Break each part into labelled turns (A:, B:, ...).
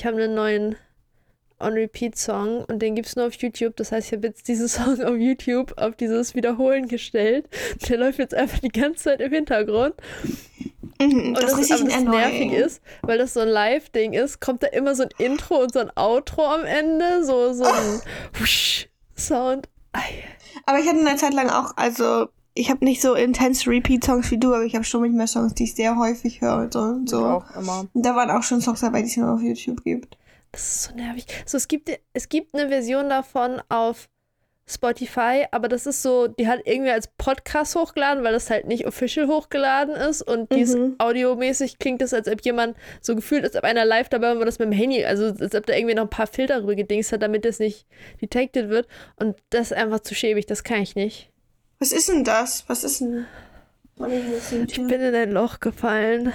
A: ich habe einen neuen On-Repeat-Song und den gibt es nur auf YouTube. Das heißt, ich habe jetzt diesen Song auf YouTube auf dieses Wiederholen gestellt. Der läuft jetzt einfach die ganze Zeit im Hintergrund.
B: Mhm,
A: Und
B: das
A: das, das nervig ist, weil das so ein Live-Ding ist, kommt da immer so ein Intro und so ein Outro am Ende, so, so ein Wusch Sound.
B: Aber ich hatte eine Zeit lang auch, also ich habe nicht so intense Repeat-Songs wie du, aber ich habe schon manchmal Songs, die ich sehr häufig höre und so. Und
C: Ich
B: so.
C: auch immer.
B: Und da waren auch schon Songs dabei, die es nur auf YouTube gibt.
A: Das ist so nervig. So, es gibt, es gibt eine Version davon auf Spotify, aber das ist so, die hat irgendwie als Podcast hochgeladen, weil das halt nicht official hochgeladen ist und ist
B: Mhm.
A: audiomäßig klingt es, als ob jemand so gefühlt, als ob einer live dabei war und das mit dem Handy, also als ob da irgendwie noch ein paar Filter rüber gedingst hat, damit das nicht detected wird und das ist einfach zu schäbig, das kann ich nicht.
B: Was ist denn das? Was ist denn.
A: Ich bin in ein Loch gefallen.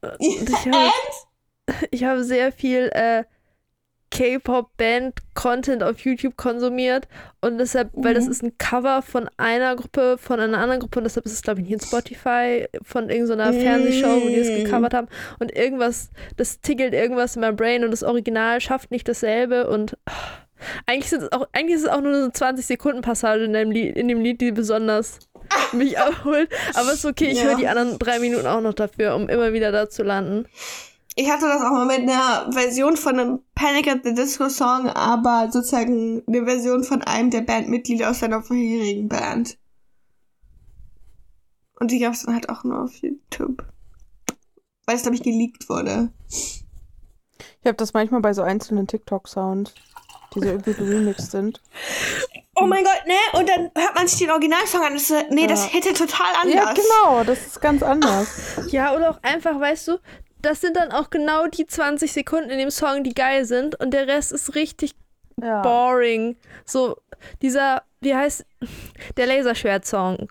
A: Und ich habe, ich habe sehr viel äh, K-Pop-Band-Content auf YouTube konsumiert und deshalb, weil das
B: Mhm.
A: ist ein Cover von einer Gruppe, von einer anderen Gruppe und deshalb ist es, glaube ich, nicht in Spotify von irgendeiner Fernsehshow, wo die das
B: Mm.
A: gecovert haben und irgendwas, das tickelt irgendwas in meinem Brain und das Original schafft nicht dasselbe und ah, eigentlich, sind es auch, eigentlich ist es auch nur eine 20-Sekunden-Passage in, dem Lied- in dem Lied, die besonders mich abholt. Aber ist okay, ich
B: Ja.
A: höre die anderen drei Minuten auch noch dafür, um immer wieder da zu landen.
B: Ich hatte das auch mal mit einer Version von einem Panic at the Disco Song, aber sozusagen eine Version von einem der Bandmitglieder aus seiner vorherigen Band. Und die gab es dann halt auch nur auf YouTube. Weil es, glaube ich, geleakt wurde.
C: Ich habe das manchmal bei so einzelnen TikTok-Sounds, die so irgendwie geremixed sind.
B: Oh mein Gott, ne? Und dann hört man sich den Originalsong an. Das, nee, das
C: Ja.
B: hätte total anders.
C: Ja, genau, das ist ganz anders.
A: Ja, oder auch einfach, weißt du, das sind dann auch genau die 20 Sekunden in dem Song, die geil sind und der Rest ist richtig
C: Ja.
A: boring. So, dieser, wie heißt, der Laserschwert-Song.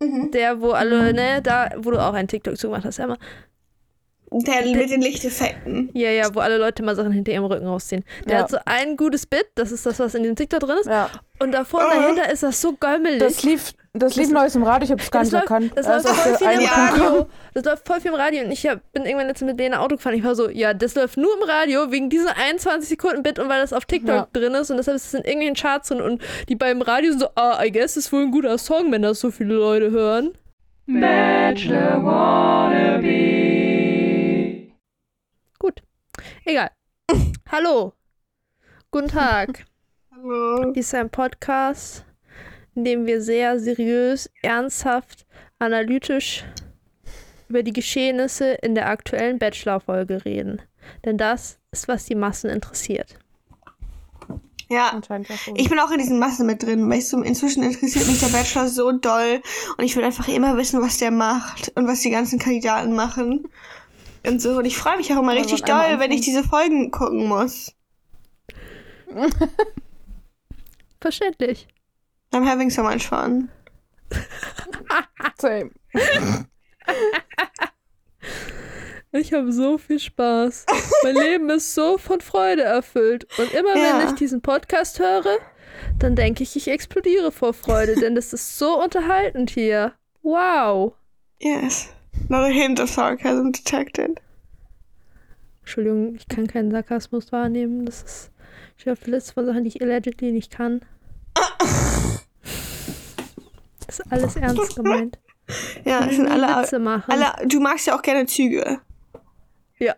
B: Mhm.
A: Der, wo alle, ne, da, wo du auch einen TikTok zugemacht hast, Emma.
B: Der mit den Lichteffekten.
A: Ja, ja, wo alle Leute mal Sachen hinter ihrem Rücken rausziehen. Der
C: Ja.
A: hat so ein gutes Bit, das ist das, was in dem TikTok drin ist.
C: Ja.
A: Und davor und
B: Oh.
A: dahinter ist das so gömmelig.
C: Das lief, das lief neues im Radio, ich habe es gar
A: das
C: nicht
A: läuft,
C: erkannt.
A: das
C: Da
A: läuft
C: auch
A: voll viel im. Radio. Das läuft voll viel im Radio. Und ich hab, bin irgendwann jetzt mit denen Auto gefahren. Ich war so, ja, das läuft nur im Radio wegen diesem 21 Sekunden Bit und weil das auf TikTok
C: Ja.
A: drin ist und deshalb ist es in irgendwelchen Charts drin. Und die beim Radio sind so, ah, I guess ist wohl ein guter Song, wenn das so viele Leute hören.
D: Bachelor Wannabe.
A: Egal. Hallo. Guten Tag.
B: Hallo.
A: Dies ist ein Podcast, in dem wir sehr seriös, ernsthaft, analytisch über die Geschehnisse in der aktuellen Bachelor-Folge reden. Denn das ist, was die Massen interessiert.
B: Ja. Ich bin auch in diesen Masse mit drin, weil ich so, inzwischen interessiert mich der Bachelor so doll und ich will einfach immer wissen, was der macht und was die ganzen Kandidaten machen. Und so. Und ich freue mich auch immer richtig doll, wenn ich
C: anfangen?
B: diese Folgen gucken muss.
A: Verständlich.
B: I'm having so much fun.
C: Same.
A: Ich habe so viel Spaß. Mein Leben ist so von Freude erfüllt. Und immer
B: Ja.
A: wenn ich diesen Podcast höre, dann denke ich, ich explodiere vor Freude, denn das ist so unterhaltend hier. Wow.
B: Yes. Not a hint of sarcasm detected.
A: Entschuldigung, ich kann keinen Sarkasmus wahrnehmen. Das ist ich der Liste von Sachen, die ich allegedly nicht kann. Das ist alles ernst gemeint.
B: Ja, es sind alle,
A: Witze machen.
B: alle. Du magst ja auch gerne Züge.
A: ja.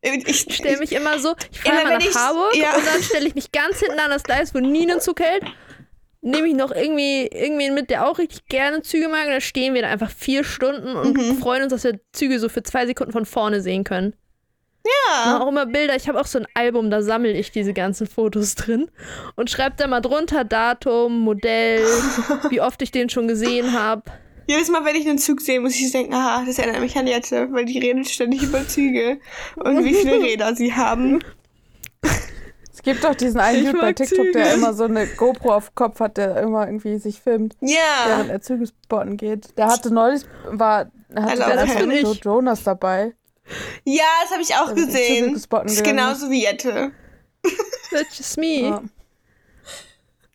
B: Ich,
A: Ich stelle mich immer so, ich fahre
B: Immer
A: nach Hamburg
B: ja.
A: und dann stelle ich mich ganz hinten an das Gleis, wo nie ein Zug hält. Nehme ich noch irgendwie irgendwen mit, der auch richtig gerne Züge mag. Und dann stehen wir da einfach vier Stunden und
B: Mhm.
A: freuen uns, dass wir Züge so für zwei Sekunden von vorne sehen können. Ja. Auch immer Bilder. Ich habe auch so ein Album, da sammle ich diese ganzen Fotos drin und schreibe da mal drunter Datum, Modell, wie oft ich den schon gesehen habe.
B: Jedes Mal, wenn ich einen Zug sehe, muss ich denken, aha, das erinnert mich an Jette, weil die redet ständig über Züge und wie viele Räder sie haben.
C: Es gibt doch diesen einen Typ bei TikTok, der
A: Züge.
C: immer so eine GoPro auf dem Kopf hat, der immer irgendwie sich filmt,
B: Ja.
C: während er Züge spotten geht. Der hatte neulich, war, hatte der
B: das
A: bin
C: so
A: ich.
C: Jonas dabei.
B: Ja, das habe ich auch
C: Der
B: gesehen.
C: Züge spotten
B: Das ist
C: gegangen
B: genauso wie Jette.
A: That's just me.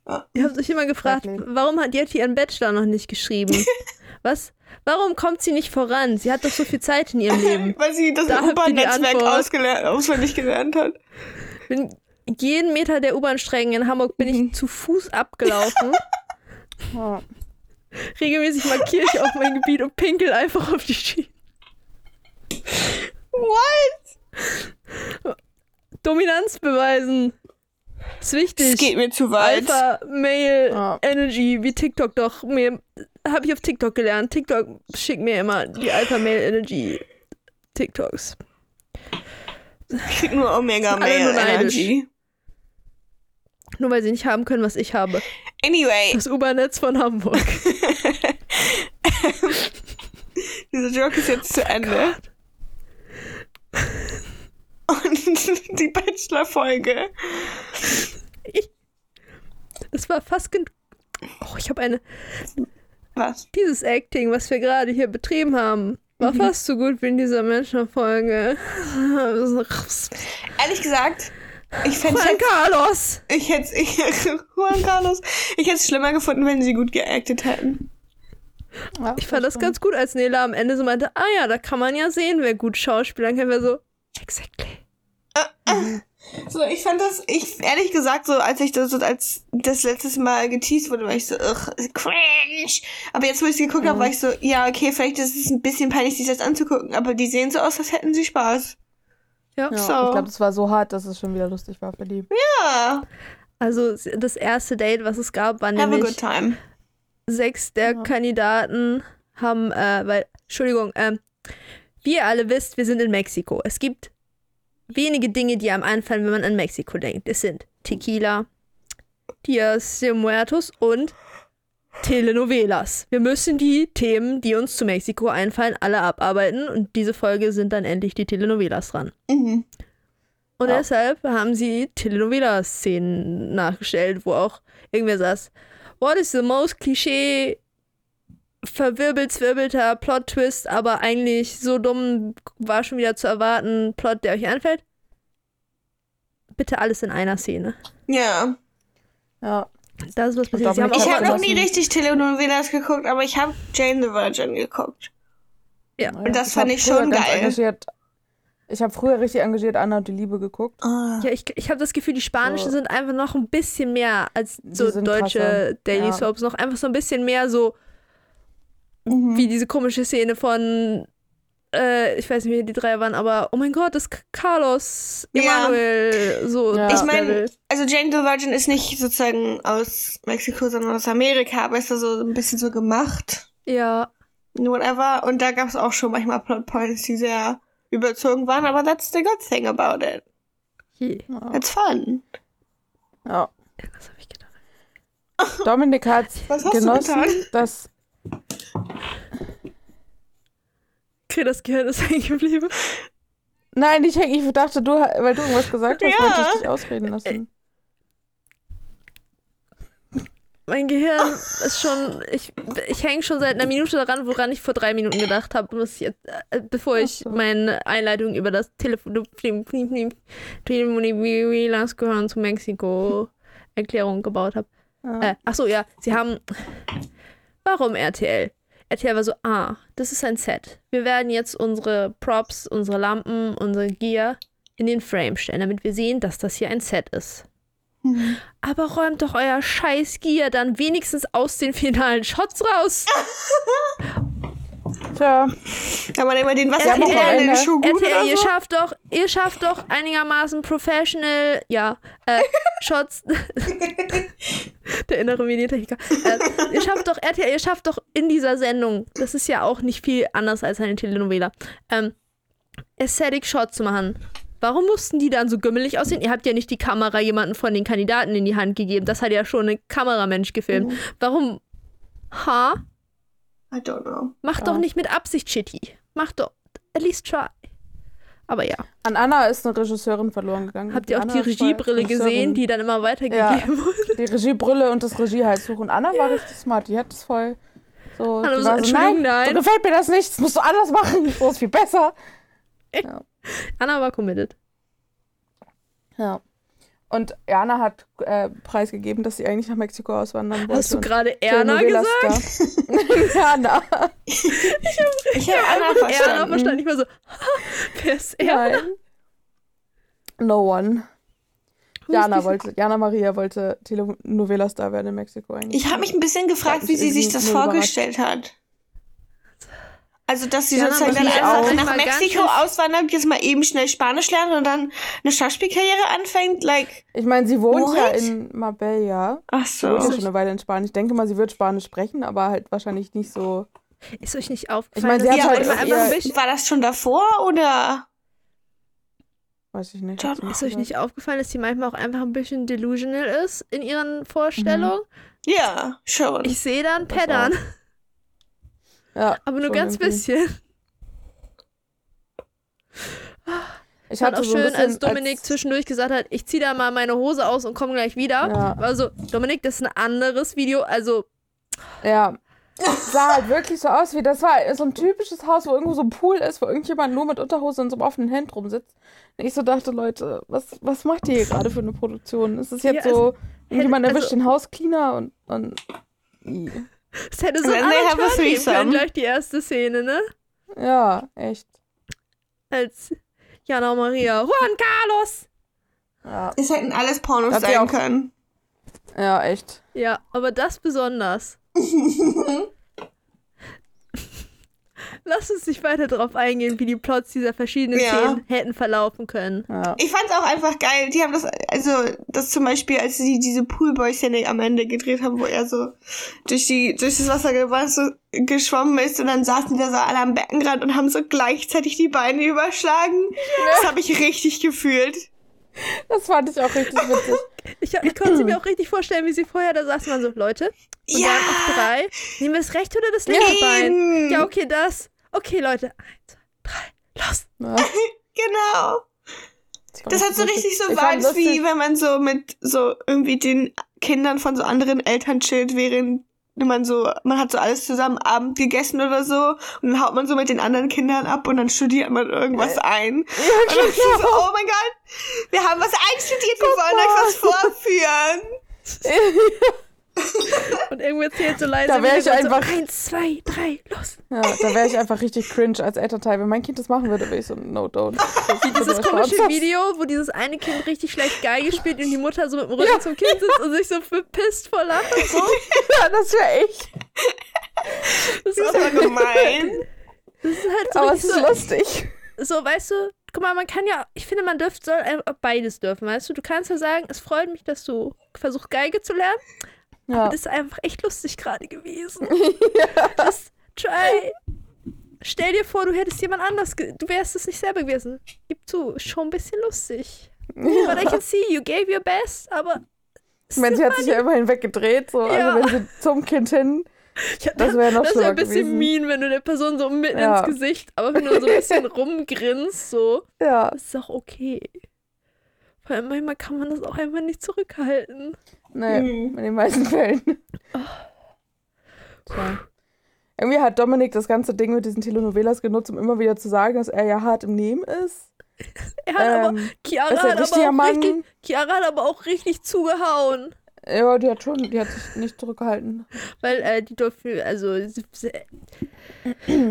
C: Ja.
A: Ihr habt euch immer gefragt, warum hat Yeti ihren Bachelor noch nicht geschrieben? Was? Warum kommt sie nicht voran? Sie hat doch so viel Zeit in ihrem Leben.
B: Weil sie das
A: Da
B: U-Bahn-Netzwerk auswendig gelernt hat.
A: Bin jeden Meter der U-Bahn-Strecken in Hamburg bin ich zu Fuß abgelaufen.
C: Ja.
A: Regelmäßig markiere ich auch mein Gebiet und pinkel einfach auf die Schienen.
B: What?
A: Dominanz beweisen. Ist wichtig.
B: Das geht mir zu weit.
A: Alpha, Male,
C: Ja.
A: Energy, wie TikTok doch. Mir habe ich auf TikTok gelernt. TikTok schickt mir immer die Alpha, Male, Energy TikToks.
B: Ich krieg nur Omega Male. Energy.
A: Nur weil sie nicht haben können, was ich habe.
B: Anyway,
A: Das U-Bahn-Netz von Hamburg.
B: dieser Joke ist jetzt zu Ende. Und die Bachelor-Folge.
A: Das war fast Oh, ich habe eine.
B: Was?
A: Dieses Acting, was wir gerade hier betrieben haben, war
B: Mhm.
A: fast so gut wie in dieser Menschenfolge.
B: Ehrlich gesagt, ich
A: Juan Carlos!
B: ich hätte ich, Juan Carlos, ich hätte es schlimmer gefunden, wenn sie gut geactet hätten.
C: Ja,
A: Ich fand das ganz gut, als Nela am Ende so meinte, ah ja, da kann man ja sehen, wer gut schauspielern kann. Wir so, exactly.
B: So, ich fand das, ich ehrlich gesagt, so als ich das, als das letztes Mal geteased wurde, war ich so, ugh, cringe. Aber jetzt, wo ich es geguckt habe, war ich so, ja, okay, vielleicht ist es ein bisschen peinlich, sich das anzugucken, aber die sehen so aus, als hätten sie Spaß.
A: Ja.
C: Ja,
B: So.
C: Ich glaube, das war so hart, dass es schon wieder lustig war für die.
B: Ja,
A: Also das erste Date, was es gab, war
B: have a
A: nämlich
B: good time.
A: sechs der
C: Ja.
A: Kandidaten haben, äh, weil, Entschuldigung, ähm, wie ihr alle wisst, wir sind in Mexiko. Es gibt wenige Dinge, die einem einfallen, wenn man an Mexiko denkt. Es sind Tequila, Dias de Muertos und Telenovelas. Wir müssen die Themen, die uns zu Mexiko einfallen, alle abarbeiten und diese Folge sind dann endlich die Telenovelas dran.
B: Mhm.
A: Und
C: Ja.
A: deshalb haben sie Telenovela-Szenen nachgestellt, wo auch irgendwer saß, what is the most cliché verwirbelt, zwirbelter Plot-Twist, aber eigentlich so dumm war schon wieder zu erwarten, Plot, der euch einfällt? Bitte alles in einer Szene.
B: Ja.
C: Ja.
A: Das ist was passiert.
B: Ich habe noch nie richtig Telenovelas geguckt, aber ich habe Jane the Virgin geguckt.
A: Ja.
B: Und das
C: hab
B: fand ich schon geil.
C: Engagiert, ich habe früher richtig engagiert Anna und die Liebe geguckt.
B: Ah.
A: Ja, ich, ich habe das Gefühl, die spanischen
C: So.
A: sind einfach noch ein bisschen mehr als so deutsche
C: krasser.
A: Daily
C: Ja.
A: Soaps. Noch einfach so ein bisschen mehr so
B: Mhm.
A: wie diese komische Szene von, äh, ich weiß nicht, wie die drei waren, aber oh mein Gott, das ist Carlos,
B: Ja.
A: Emanuel, so.
C: Ja.
B: Ich meine, also Jane the Virgin ist nicht sozusagen aus Mexiko, sondern aus Amerika, aber ist da so ein bisschen so gemacht.
A: Ja,
B: Whatever. Und da gab es auch schon manchmal Plotpoints, die sehr überzogen waren, aber that's the good thing about it.
C: Ja.
B: It's fun.
C: ja.
A: Was habe ich gedacht?
C: Dominik hat
B: Was hast du
C: genossen,
B: getan?
C: dass
A: Okay, das Gehirn ist hängen geblieben.
C: Nein, ich, ich dachte, du, weil du irgendwas gesagt hast,
B: Ja.
C: wollte ich dich ausreden lassen.
A: Mein Gehirn ist schon, ich, ich hänge schon seit einer Minute daran, woran ich vor drei Minuten gedacht habe, äh, bevor ich
C: so.
A: meine Einleitung über das Telefon, Telefonivlas gehören zu Mexiko Erklärung gebaut habe.
C: Ja.
A: Äh, ach so, ja, sie haben. Warum RTL? RTL war so, ah, das ist ein Set. Wir werden jetzt unsere Props, unsere Lampen, unsere Gear in den Frame stellen, damit wir sehen, dass das hier ein Set ist. Aber räumt doch euer scheiß Gear dann wenigstens aus den finalen Shots raus.
C: Tja,
B: Kann man immer den
C: Ja,
B: Wasser gut
A: RTL,
B: oder
A: ihr
B: so?
A: schafft doch, ihr schafft doch einigermaßen professional, ja, äh, Shots. Der innere Medientechniker. Äh, ihr schafft doch, RTL, ihr schafft doch in dieser Sendung, das ist ja auch nicht viel anders als eine Telenovela, ähm, Aesthetic Shots zu machen. Warum mussten die dann so gümmelig aussehen? Ihr habt ja nicht die Kamera jemanden von den Kandidaten in die Hand gegeben. Das hat ja schon ein Kameramensch gefilmt.
B: Mhm.
A: Warum? Ha?
B: I don't know.
A: Mach
C: Ja.
A: doch nicht mit Absicht shitty. Mach doch. At least try. Aber ja.
C: an Anna ist eine Regisseurin verloren gegangen.
A: Habt ihr auch
C: Anna
A: die Regiebrille gesehen, die dann immer weitergegeben wurde?
C: Die Regiebrille und das Regiehalstuch. Und Anna war richtig smart. Die hat das voll so.
A: Hallo,
C: die
A: so,
C: war so, nein,
A: nein.
C: so gefällt mir das nicht. Das musst du anders machen. So ist viel besser.
A: Anna war committed.
C: Ja. Und Erna hat äh, preisgegeben, dass sie eigentlich nach Mexiko auswandern wollte.
A: Hast du gerade Erna gesagt?
C: Erna.
B: Ich habe Anna
A: Erna
B: verstanden.
A: verstanden. Ich war so, wer ist Erna?
C: Nein. No one. Jana wollte, Jana Maria wollte Telenovela-Star werden in Mexiko eigentlich.
B: Ich habe mich ein bisschen gefragt, wie sie sich das vorgestellt hat. Also, dass sie
A: Ja,
B: sozusagen dann einfach
A: auch
B: nach Mexiko auswandert, jetzt mal eben schnell Spanisch lernt und dann eine Schauspielkarriere anfängt. Like,
C: Ich meine, sie wohnt ja
B: What?
C: in Marbella.
B: ach
C: Sie wohnt ja
B: so.
C: schon eine Weile in Spanien. Ich denke mal, sie wird Spanisch sprechen, aber halt wahrscheinlich nicht so.
A: Ist euch nicht
C: Ich
A: aufgefallen,
C: meine, sie
A: dass
C: hat
B: Ja,
C: halt ihr-
A: einfach ein bisschen
B: War das schon davor oder?
C: Weiß ich nicht.
B: John,
A: Ist euch nicht aufgefallen, dass sie manchmal auch einfach ein bisschen delusional ist in ihren Vorstellungen?
B: Ja, schon.
A: Ich sehe da einen
C: Das
A: Pattern,
C: Ja,
A: aber nur ganz
C: irgendwie.
A: bisschen.
C: Ich hatte
A: auch
C: so
A: schön, als Dominik zwischendurch gesagt hat, ich ziehe da mal meine Hose aus und komme gleich wieder.
C: Ja.
A: War so, Dominik, das ist ein anderes Video. Also,
C: Ja. Sah halt wirklich so aus wie, das war so ein typisches Haus, wo irgendwo so ein Pool ist, wo irgendjemand nur mit Unterhose und so einem offenen Hemd rumsitzt. Und ich so dachte, Leute, was, was macht ihr hier gerade für eine Produktion? Ist es jetzt
A: Ja,
C: so, irgendjemand
A: also-
C: erwischt den Hauscleaner und, und
A: Es hätte so
B: And
A: einen
B: then they have
A: anderen
B: a
A: Turn geben können, gleich die erste Szene, ne?
C: ja, echt.
A: Als Jana Maria, Juan Carlos.
C: Ja,
B: Es hätten alles Pornos
C: Hat
B: sein können.
C: ja echt.
A: Ja, aber das besonders. Lass uns nicht weiter darauf eingehen, wie die Plots dieser verschiedenen
B: Ja.
A: Szenen hätten verlaufen können.
C: Ja.
B: Ich fand's auch einfach geil. Die haben das, also, das zum Beispiel, als sie diese Poolboy-Szene am Ende gedreht haben, wo er so durch die, durch das Wasser geschwommen ist und dann saßen die da so alle am Beckenrand und haben so gleichzeitig die Beine überschlagen. Das habe ich richtig gefühlt.
C: Das fand ich auch richtig witzig.
A: Ich, ich konnte mir auch richtig vorstellen, wie sie vorher da saßen, waren so, Leute, und
B: Ja.
A: dann auf drei, nehmen wir das rechte oder das linke Bein? Ja, okay, das. Okay, Leute, eins, zwei, drei, los.
C: Ja,
B: Genau. Das hat so richtig so Vibes, wie wenn man so mit so irgendwie den Kindern von so anderen Eltern chillt, während man so, man hat so alles zusammen Abend gegessen oder so und dann haut man so mit den anderen Kindern ab und dann studiert man irgendwas ein. Und dann so, oh mein Gott, wir haben was einstudiert, wir wollen euch was vorführen.
A: Und irgendwer zählt so leise.
C: Da
A: im
C: wär ich einfach-
A: So, eins, zwei, drei, los.
C: Ja, da wäre ich einfach richtig cringe als Elternteil. Wenn mein Kind das machen würde, wäre ich so, no, don't. Das
A: Dieses komische Video, wo dieses eine Kind richtig schlecht Geige spielt und die Mutter so mit dem Rücken zum Kind sitzt und sich so verpisst vor Lachen. So.
C: Ja, das wäre ich.
A: Das ist,
B: Das
A: auch,
B: ist aber gemein.
A: das ist halt so,
C: Aber es ist
A: so,
C: lustig.
A: so, weißt du, guck mal, man kann ja, ich finde, man dürfte, soll einfach beides dürfen, weißt du? Du kannst ja sagen, es freut mich, dass du versuchst, Geige zu lernen.
C: Ja.
A: Das ist einfach echt lustig gerade gewesen. Just try. Stell dir vor, du hättest jemand anders, du wärst es nicht selber gewesen. Gib zu, schon ein bisschen lustig. But I can see, you gave your best, aber.
C: Ich meine, sie hat sich ja immerhin weggedreht. So.
A: Ja.
C: Also wenn sie zum Kind hin,
A: Ja,
C: das wäre noch
A: Das
C: schlimmer
A: ein bisschen
C: gewesen.
A: mean, wenn du der Person so mitten
C: Ja.
A: ins Gesicht, aber wenn du so ein bisschen rumgrinst, so,
C: Ja,
A: ist auch okay. Weil manchmal kann man das auch einfach nicht zurückhalten.
C: Nee,
B: Mhm.
C: in den meisten Fällen. Tja. Irgendwie hat Dominik das ganze Ding mit diesen Telenovelas genutzt, um immer wieder zu sagen, dass er ja hart im Nehmen ist.
A: Er hat aber,
C: Ähm,
A: Chiara
C: ist ein
A: hat aber auch
C: Mann.
A: richtig, Chiara hat aber auch richtig zugehauen.
C: Ja, die hat schon, die hat sich nicht zurückgehalten.
A: Weil äh, die durften, also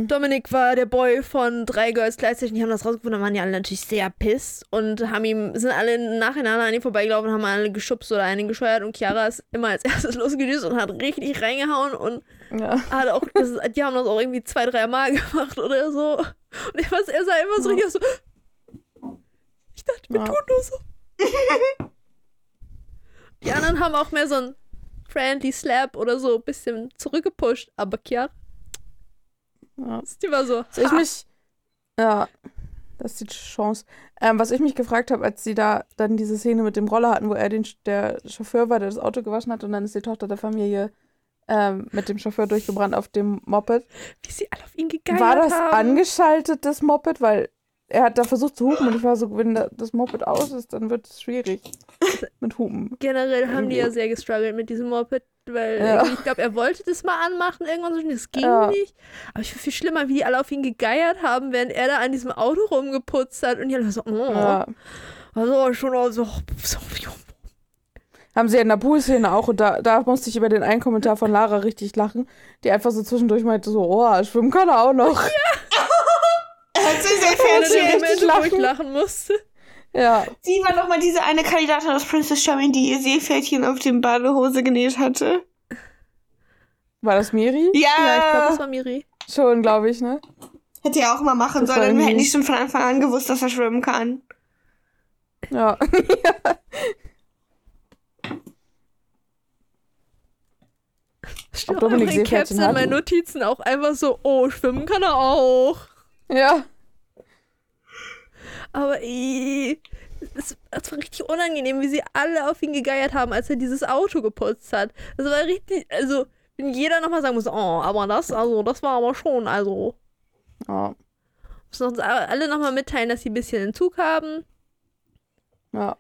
A: Dominik war der Boy von drei Girls gleichzeitig, die haben das rausgefunden, da waren die alle natürlich sehr pisst und haben ihm, sind alle nacheinander an ihm vorbeigelaufen und haben alle geschubst oder einen gescheuert und Chiara ist immer als erstes losgedüst und hat richtig reingehauen und
C: Ja.
A: hat auch, das die haben das auch irgendwie zwei, drei Mal gemacht oder so. Und er, er sah immer so
C: Ja.
A: richtig aus so, ich dachte, wir
C: Ja.
A: tun nur so. Die anderen haben auch mehr so ein friendly Slap oder so ein bisschen zurückgepusht, aber Chiara,
C: ja.
A: die war so,
C: Was ich
A: ha.
C: mich. Ja, das ist die Chance. Ähm, was ich mich gefragt habe, als sie da dann diese Szene mit dem Roller hatten, wo er den, der Chauffeur war, der das Auto gewaschen hat, und dann ist die Tochter der Familie ähm, mit dem Chauffeur durchgebrannt auf dem Moped.
A: wie sie alle auf ihn gegangen
C: war das
A: haben.
C: angeschaltet, das Moped? Weil er hat da versucht zu hupen und ich war so, wenn da- das Moped aus ist, dann wird es schwierig mit Hupen.
A: Generell haben die ja sehr gestruggelt mit diesem Moped, weil
C: Ja.
A: ich glaube, er wollte das mal anmachen irgendwann, so, das ging
C: Ja.
A: nicht. Aber ich finde viel schlimmer, wie die alle auf ihn gegeiert haben, während er da an diesem Auto rumgeputzt hat und die alle so, oh,
C: Ja.
A: also schon auch so, so
C: Haben sie in der Pool-Szene auch und da, da musste ich über den einen Kommentar von Lara richtig lachen, die einfach so zwischendurch meinte so, oh, schwimmen kann er auch noch.
B: Hat sie sehr
C: richtig
A: Momente, wo ich
C: lachen.
A: musste.
C: Ja,
B: Sie war noch mal diese eine Kandidatin aus Princess Charming, die ihr Seepferdchen auf dem Badehose genäht hatte.
C: war das Miri?
B: Ja,
A: Ja, ich glaube, das war Miri.
C: Schon, glaube ich, ne?
B: hätte er auch mal machen
C: Das
B: sollen. Wir hätten nicht schon von Anfang an gewusst, dass er schwimmen kann.
C: Ja.
A: Steht auch
C: Dominik
A: in
C: Seepferdchen
A: in
C: hat.
A: meinen Notizen auch einfach so, oh, schwimmen kann er auch.
C: ja.
A: Aber ih, es, es war richtig unangenehm, wie sie alle auf ihn gegeiert haben, als er dieses Auto geputzt hat. Das war richtig, also, wenn jeder nochmal sagen muss, oh, aber das, also, das war aber schon, also.
C: Ja.
A: Müssen uns alle nochmal mitteilen, dass sie ein bisschen Entzug haben.
C: Ja.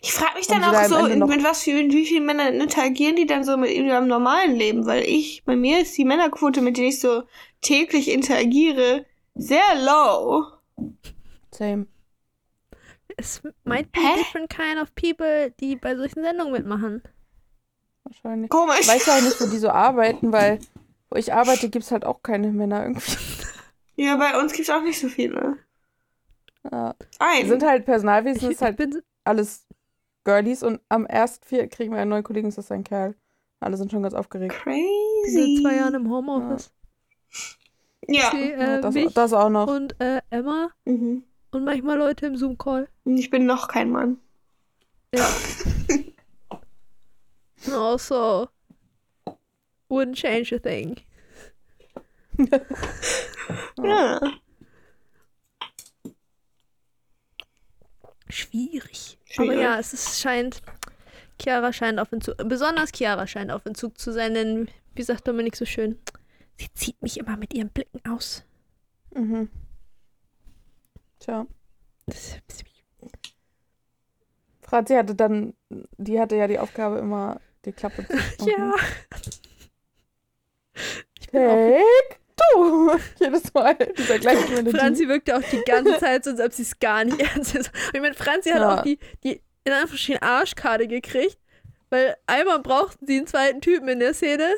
B: Ich frage mich dann auch so, mit was für wie vielen Männern interagieren die dann so mit ihm im normalen Leben? Weil ich, bei mir ist die Männerquote, mit denen ich so täglich interagiere, sehr low.
C: Same.
A: Es might be
B: Hä?
A: different kind of people, die bei solchen Sendungen mitmachen.
C: Wahrscheinlich.
B: Komisch.
C: Ich weiß ja auch nicht, wo die so arbeiten, weil wo ich arbeite, gibt es halt auch keine Männer irgendwie.
B: Ja, bei uns gibt's auch nicht so viele.
C: Ja. Wir
B: Ein.
C: sind halt Personalwesen, ist halt
A: bin,
C: alles Girlies und am 1.4. kriegen wir einen neuen Kollegen, ist das ein Kerl. Alle sind schon ganz aufgeregt.
B: Crazy.
A: seit zwei Jahren im Homeoffice.
B: Ja.
A: Ich sehe
C: Ja,
A: äh,
C: das,
A: mich
C: das auch noch.
A: und äh, Emma
B: Mhm.
A: und manchmal Leute im Zoom-Call.
B: Ich bin noch kein Mann.
A: Ja. also, wouldn't change a thing.
B: Ja.
A: Schwierig.
B: Schwierig.
A: Aber ja, es ist, scheint, Chiara scheint auf Entzug, besonders Chiara scheint auf Entzug zu sein, denn, wie sagt Dominik so schön, sie zieht mich immer mit ihren Blicken aus.
C: Mhm. Tja. Franzi hatte dann, die hatte ja die Aufgabe immer, die Klappe zu machen.
A: Ja. Ich bin auch
C: Take du! Jedes Mal dieser gleiche Melodie.
A: Franzi wirkte auch die ganze Zeit so, als ob sie es gar nicht ernst ist. Und ich meine, Franzi hat
C: Ja.
A: auch die, die in Anführungsstrichen Arschkarte gekriegt, weil einmal brauchten sie einen zweiten Typen in der Szene.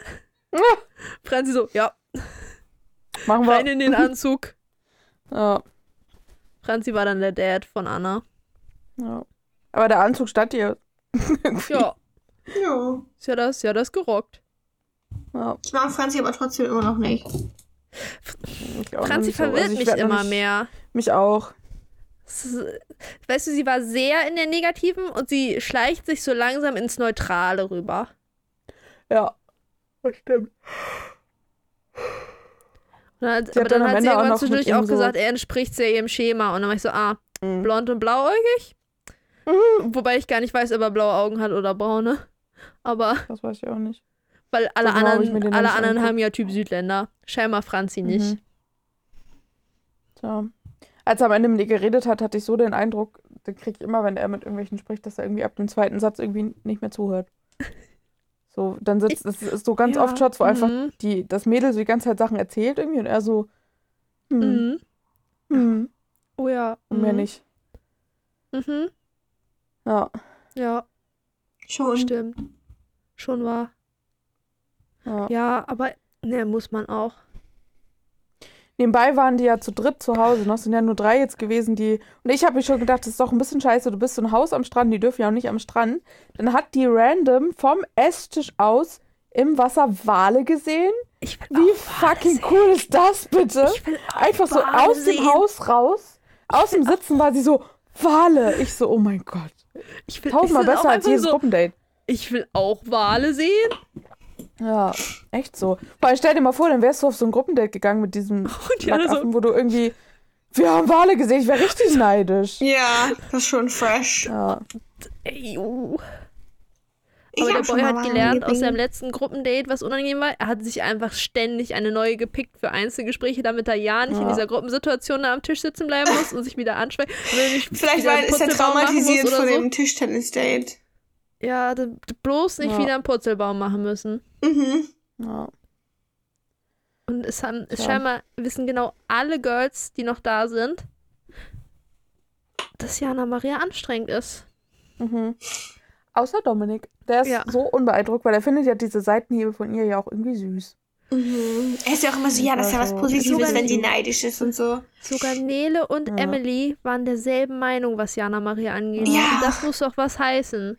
A: Franzi so, ja,
C: Machen
A: rein
C: wir.
A: in den Anzug.
C: Ja,
A: Franzi war dann der Dad von Anna.
C: ja. Aber der Anzug stand hier.
A: Ja,
B: ja.
A: ist ja das, ja das gerockt.
C: Ja,
B: Ich mag Franzi aber trotzdem immer noch nicht.
A: Franzi
C: nicht so.
A: verwirrt
C: Also ich
A: mich immer
C: nicht-
A: mehr.
C: Mich auch.
A: Weißt du, sie war sehr in der Negativen und sie schleicht sich so langsam ins Neutrale rüber.
C: Ja. Das stimmt.
A: Und dann, aber
C: hat dann
A: dann hat sie irgendwann zwischendurch auch
C: so-
A: gesagt, er entspricht sehr ihrem Schema. Und dann war ich so, ah,
C: Mhm.
A: blond und blauäugig. Wobei ich gar nicht weiß, ob er blaue Augen hat oder braune. Aber
C: Das weiß ich auch nicht.
A: weil alle
C: mir
A: anderen, alle
C: nicht
A: anderen haben ja Typ Südländer. Scheinbar Franzi nicht.
C: Mhm. Tja. Als er am Ende mit ihr geredet hat, hatte ich so den Eindruck, den kriege ich immer, wenn er mit irgendwelchen spricht, dass er irgendwie ab dem zweiten Satz irgendwie nicht mehr zuhört. So, dann sitzt, es ist so ganz
A: Ja.
C: oft Shots, wo einfach
A: Mhm.
C: die, das Mädel so die ganze Zeit Sachen erzählt irgendwie und er so, hm,
A: Mhm.
C: hm,
A: Oh ja.
C: und mehr
A: Mhm.
C: nicht.
A: Mhm.
C: Ja,
A: Ja,
B: Schon.
A: stimmt. Schon wahr.
C: ja.
A: Ja, aber ne, muss man auch.
C: Nebenbei waren die ja zu dritt zu Hause, noch sind ja nur drei jetzt gewesen, die. Und ich habe mir schon gedacht, das ist doch ein bisschen scheiße, du bist so ein Haus am Strand, die dürfen ja auch nicht am Strand. Dann hat die random vom Esstisch aus im Wasser Wale gesehen.
A: Ich will
C: Wie fucking
A: sehen.
C: cool ist das bitte?
A: Ich will
C: Einfach so
A: Wale
C: aus dem
A: sehen.
C: Haus raus, aus dem Sitzen war sie so, Wale. Ich so, oh mein Gott.
A: Ich will,
C: Tausendmal
A: ich
C: besser als jedes
A: so,
C: Gruppendate.
A: Ich will auch Wale sehen.
C: Ja, echt so. Vor allem stell dir mal vor, dann wärst du auf so ein Gruppendate gegangen mit diesem
A: Und die alle so,
C: wo du irgendwie, wir haben Wale gesehen, ich wäre richtig neidisch.
B: Ja, das ist schon fresh.
C: Ja.
A: ey.
B: Ich
A: Aber der Boy hat gelernt aus seinem letzten Gruppendate, was unangenehm war. Er hat sich einfach ständig eine neue gepickt für Einzelgespräche, damit er ja nicht in
C: Ja.
A: dieser Gruppensituation da am Tisch sitzen bleiben muss und sich wieder er nicht
B: Vielleicht
A: einen
B: ist er traumatisiert von
A: so.
B: dem Tischtennis-Date.
A: Ja, bloß nicht
C: Ja.
A: wieder einen Putzelbaum machen müssen.
B: Mhm.
C: ja.
A: Und es haben, es
C: Ja.
A: scheinbar wissen genau alle Girls, die noch da sind, dass Jana Maria anstrengend ist.
C: Mhm. außer Dominik. Der ist
A: Ja.
C: so unbeeindruckt, weil er findet ja diese Seitenhiebe von ihr ja auch irgendwie süß.
B: Mhm. Er ist ja auch immer so, ja, das ist ja was
C: Also,
B: Positives, wenn sie neidisch ist und so.
A: Sogar Nele und
C: Ja.
A: Emily waren derselben Meinung, was Jana Maria angeht.
B: Ja.
A: Und das muss doch was heißen.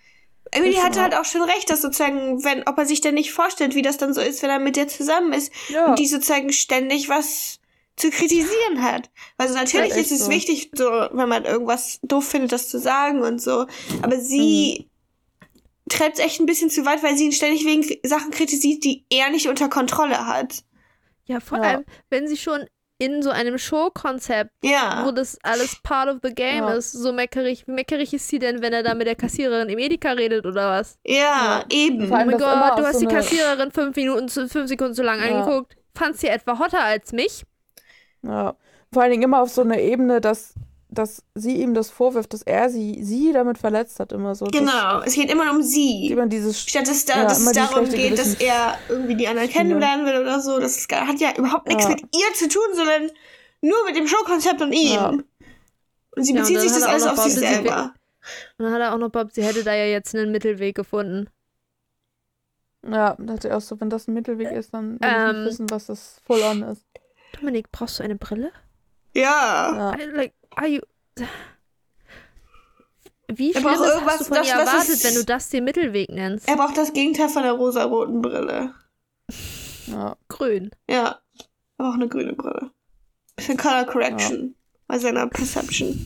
B: Emily hatte halt auch schon recht, dass sozusagen, wenn, ob er sich denn nicht vorstellt, wie das dann so ist, wenn er mit dir zusammen ist
C: Ja.
B: und die sozusagen ständig was zu kritisieren hat. Also natürlich ist es
C: so.
B: wichtig, so, wenn man irgendwas doof findet, das zu sagen und so. Aber sie
C: Mhm.
B: treibt es echt ein bisschen zu weit, weil sie ihn ständig wegen Sachen kritisiert, die er nicht unter Kontrolle hat.
A: Ja, vor
C: Ja.
A: allem, wenn sie schon in so einem Showkonzept,
B: Ja.
A: wo das alles part of the game
C: Ja.
A: ist, so meckerig. Wie meckerig ist sie denn, wenn er da mit der Kassiererin im Edeka redet oder was?
B: Ja,
C: Ja.
B: eben.
A: Oh mein Gott, du hast
C: so
A: die Kassiererin fünf Minuten, zu, fünf Sekunden zu lang
C: Ja.
A: angeguckt. Fandst sie etwa hotter als mich?
C: Ja. Vor allen Dingen immer auf so eine Ebene, dass, dass sie ihm das vorwirft, dass er sie, sie damit verletzt hat, immer so.
B: Genau. Es geht immer um
C: Dass
B: sie.
C: immer dieses.
B: Statt dass, da,
C: Ja,
B: dass
C: immer
B: es darum geht, dass
C: Gewissen-
B: er irgendwie die anderen kennenlernen will oder so. Das hat ja überhaupt nichts
C: Ja.
B: mit ihr zu tun, sondern nur mit dem Showkonzept und ihm.
C: Ja.
B: Und sie bezieht sich das
A: auch
B: alles auf sich
A: behauptet, sie
B: selber.
A: Und dann hat er auch noch behauptet, sie hätte da ja jetzt einen Mittelweg gefunden.
C: Ja, da hat sie auch so, wenn das ein Mittelweg ist, dann will ich
A: Ähm.
C: nicht wissen, was das Full-On ist.
A: Dominik, brauchst du eine Brille?
B: Ja.
C: Ja.
A: I, like, are you... Wie viel hast
B: irgendwas,
A: du von
B: das-
A: ihr
B: das
A: erwartet,
B: ist-
A: wenn du das den Mittelweg nennst?
B: Er braucht das Gegenteil von der rosaroten Brille.
C: Ja.
A: Grün.
B: Ja. Er braucht eine grüne Brille. Bisschen Color Correction bei seiner Perception.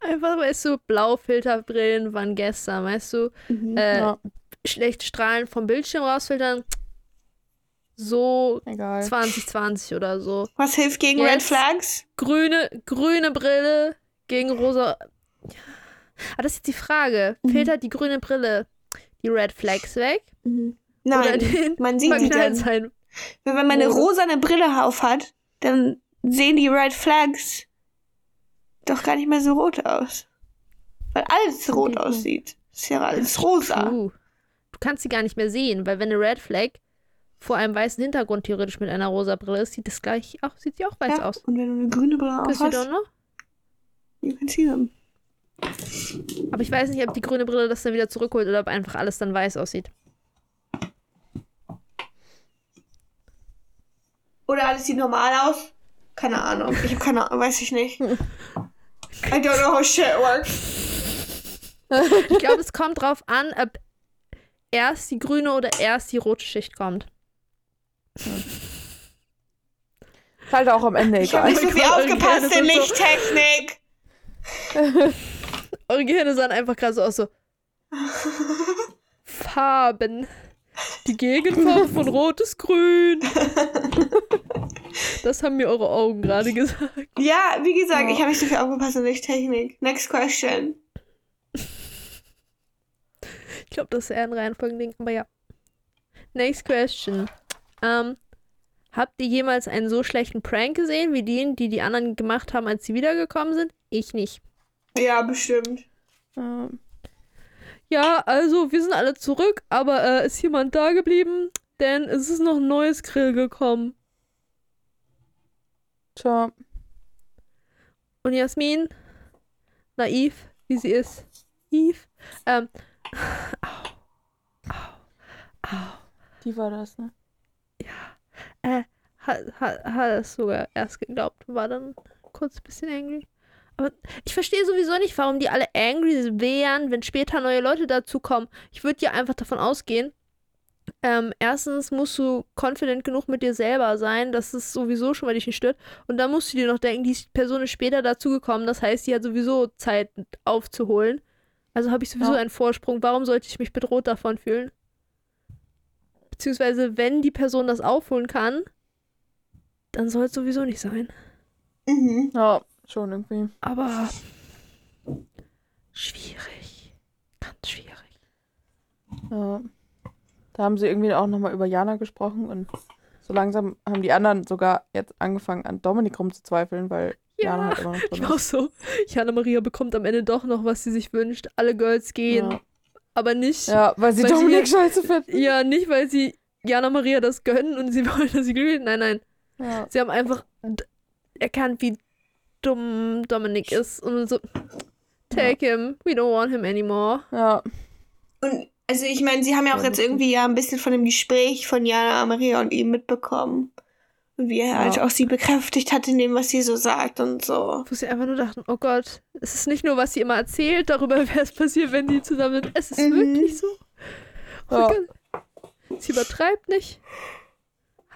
A: Einfach, weißt du, Blaufilterbrillen waren gestern, weißt du,
B: Mhm.
A: äh,
C: ja,
A: schlecht Strahlen vom Bildschirm rausfiltern. So
C: egal.
A: 2020 oder so.
B: Was hilft gegen Red
A: Jetzt-
B: Flags?
A: Grüne, grüne Brille gegen rosa. Aber das ist jetzt die Frage.
B: Mhm.
A: Filtert die grüne Brille die Red Flags weg?
B: Mhm. Nein, man sieht die dann.
A: sein?
B: Wenn man eine rosane Brille auf hat, dann sehen die Red Flags doch gar nicht mehr so rot aus. Weil alles rot aussieht. Ist ja alles rosa.
A: Du kannst sie gar nicht mehr sehen, weil wenn eine Red Flag vor einem weißen Hintergrund theoretisch mit einer rosa Brille ist, sieht das gleich auch, sieht sie auch weiß
B: Ja,
A: aus.
B: und wenn du eine grüne Brille auf hast,
A: don't know?
B: you can see them.
A: Aber ich weiß nicht, ob die grüne Brille das dann wieder zurückholt oder ob einfach alles dann weiß aussieht.
B: Oder alles sieht normal aus. Keine Ahnung. Ich habe keine Ahnung, weiß ich nicht. I don't know how shit works.
A: Ich glaube, es kommt drauf an, ob erst die grüne oder erst die rote Schicht kommt.
C: Ist halt auch am Ende
B: Ich habe
C: egal.
B: nicht so aufgepasst
A: eure
B: in Lichttechnik.
A: Eure Gehirne sahen einfach gerade so aus so. Farben. Die Gegenfarbe von Rot ist grün. Das haben mir eure Augen gerade gesagt.
B: Ja, wie gesagt,
C: Ja.
B: ich habe nicht so viel aufgepasst in Lichttechnik. Next question.
A: Ich glaube, das ist eher ein Reihenfolgending, aber ja. Next question. Ähm, habt ihr jemals einen so schlechten Prank gesehen, wie den, die die anderen gemacht haben, als sie wiedergekommen sind? Ich nicht.
B: Ja, bestimmt.
C: Ähm,
A: Ja, also wir sind alle zurück, aber äh, ist jemand da geblieben? Denn es ist noch ein neues Grill gekommen.
C: Tja,
A: Und Jasmin, naiv, wie sie ist, Eve, ähm,
C: die war das, ne?
A: Äh, hat, hat, hat es sogar erst geglaubt, war dann kurz ein bisschen angry. Aber ich verstehe sowieso nicht, warum die alle angry wären, wenn später neue Leute dazukommen. Ich würde ja einfach davon ausgehen, ähm, erstens musst du confident genug mit dir selber sein, dass es sowieso schon mal dich nicht stört. Und dann musst du dir noch denken, die Person ist später dazugekommen. Das heißt, die hat sowieso Zeit aufzuholen. Also habe ich sowieso
C: Ja.
A: einen Vorsprung. Warum sollte ich mich bedroht davon fühlen? Beziehungsweise, wenn die Person das aufholen kann, dann soll es sowieso nicht sein.
B: Mhm.
C: Ja, schon irgendwie.
A: Aber schwierig. Ganz schwierig.
C: Ja. Da haben sie irgendwie auch nochmal über Jana gesprochen und so langsam haben die anderen sogar jetzt angefangen an Dominik rumzuzweifeln, weil
A: Ja,
C: Jana halt immer noch
A: Ich auch so. Jana Maria bekommt am Ende doch noch, was sie sich wünscht. Alle Girls gehen,
C: Ja.
A: Aber nicht.
C: ja, weil sie
A: Weil sie-
C: Dominik scheiße finden.
A: Ja, nicht, weil sie Jana Maria das gönnen und sie wollen, dass sie glücklich Nein, nein.
C: Ja.
A: Sie haben einfach erkannt, wie dumm Dominik ist. Und so. Take him. We don't want him anymore.
C: Ja.
B: Und also ich meine, sie haben ja auch
C: Ja,
B: jetzt irgendwie ja ein bisschen von dem Gespräch von Jana, Maria und ihm mitbekommen. Wie er halt
C: Ja.
B: auch sie bekräftigt hat in dem, was sie so sagt und so.
A: Wo sie einfach nur dachten, oh Gott, es ist nicht nur, was sie immer erzählt, darüber, wer es passiert, wenn die zusammen sind. Es ist
B: Mhm.
A: wirklich so. Oh
C: Ja.
A: Gott. Sie übertreibt nicht.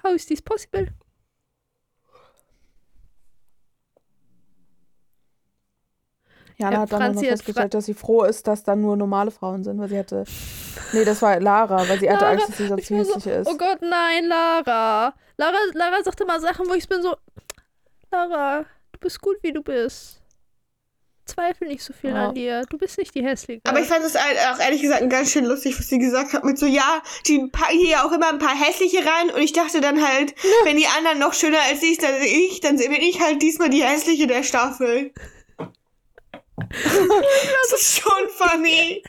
A: How is this possible?
C: Jana
A: Ja,
C: hat dann noch festgestellt, dass sie froh ist, dass dann nur normale Frauen sind, weil sie hatte. Nee, das war Lara, weil sie hatte
A: Lara,
C: Angst, dass sie
A: so,
C: ist.
A: oh Gott, nein, Lara. Lara. Lara sagte mal Sachen, wo ich bin so, Lara, du bist gut, wie du bist. Zweifel nicht so viel
C: Ja.
A: an dir. Du bist nicht die Hässliche.
B: Aber ich fand es halt auch ehrlich gesagt ganz schön lustig, was sie gesagt hat, mit so, ja, die packen hier auch immer ein paar hässliche rein und ich dachte dann halt, wenn die anderen noch schöner als ich, dann ich, dann bin ich halt diesmal die hässliche der Staffel. das ist schon funny.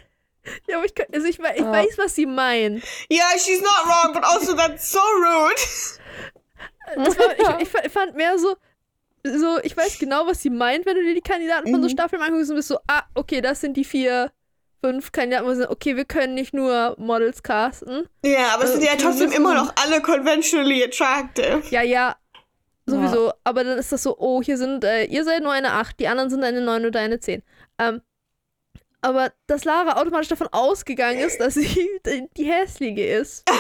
A: ja, aber ich, kann- also ich, ich
C: Ja.
A: weiß, was sie meint.
B: Yeah, she's not wrong, but also that's so rude.
A: War, ich, ich, fa- ich fand mehr so, so, ich weiß genau, was sie meint, wenn du dir die Kandidaten von so
B: Mhm.
A: Staffeln anguckst und bist so, ah, okay, das sind die vier, fünf Kandidaten, wo sie sind, okay, wir können nicht nur Models casten.
B: Ja, aber es sind ja
A: Okay,
B: trotzdem immer noch alle conventionally attractive.
A: Ja, ja, sowieso. Aber dann ist das so, oh, hier sind, äh, ihr seid nur eine 8, die anderen sind eine 9 oder eine 10. Ähm, aber dass Lara automatisch davon ausgegangen ist, dass sie die, Hässliche ist.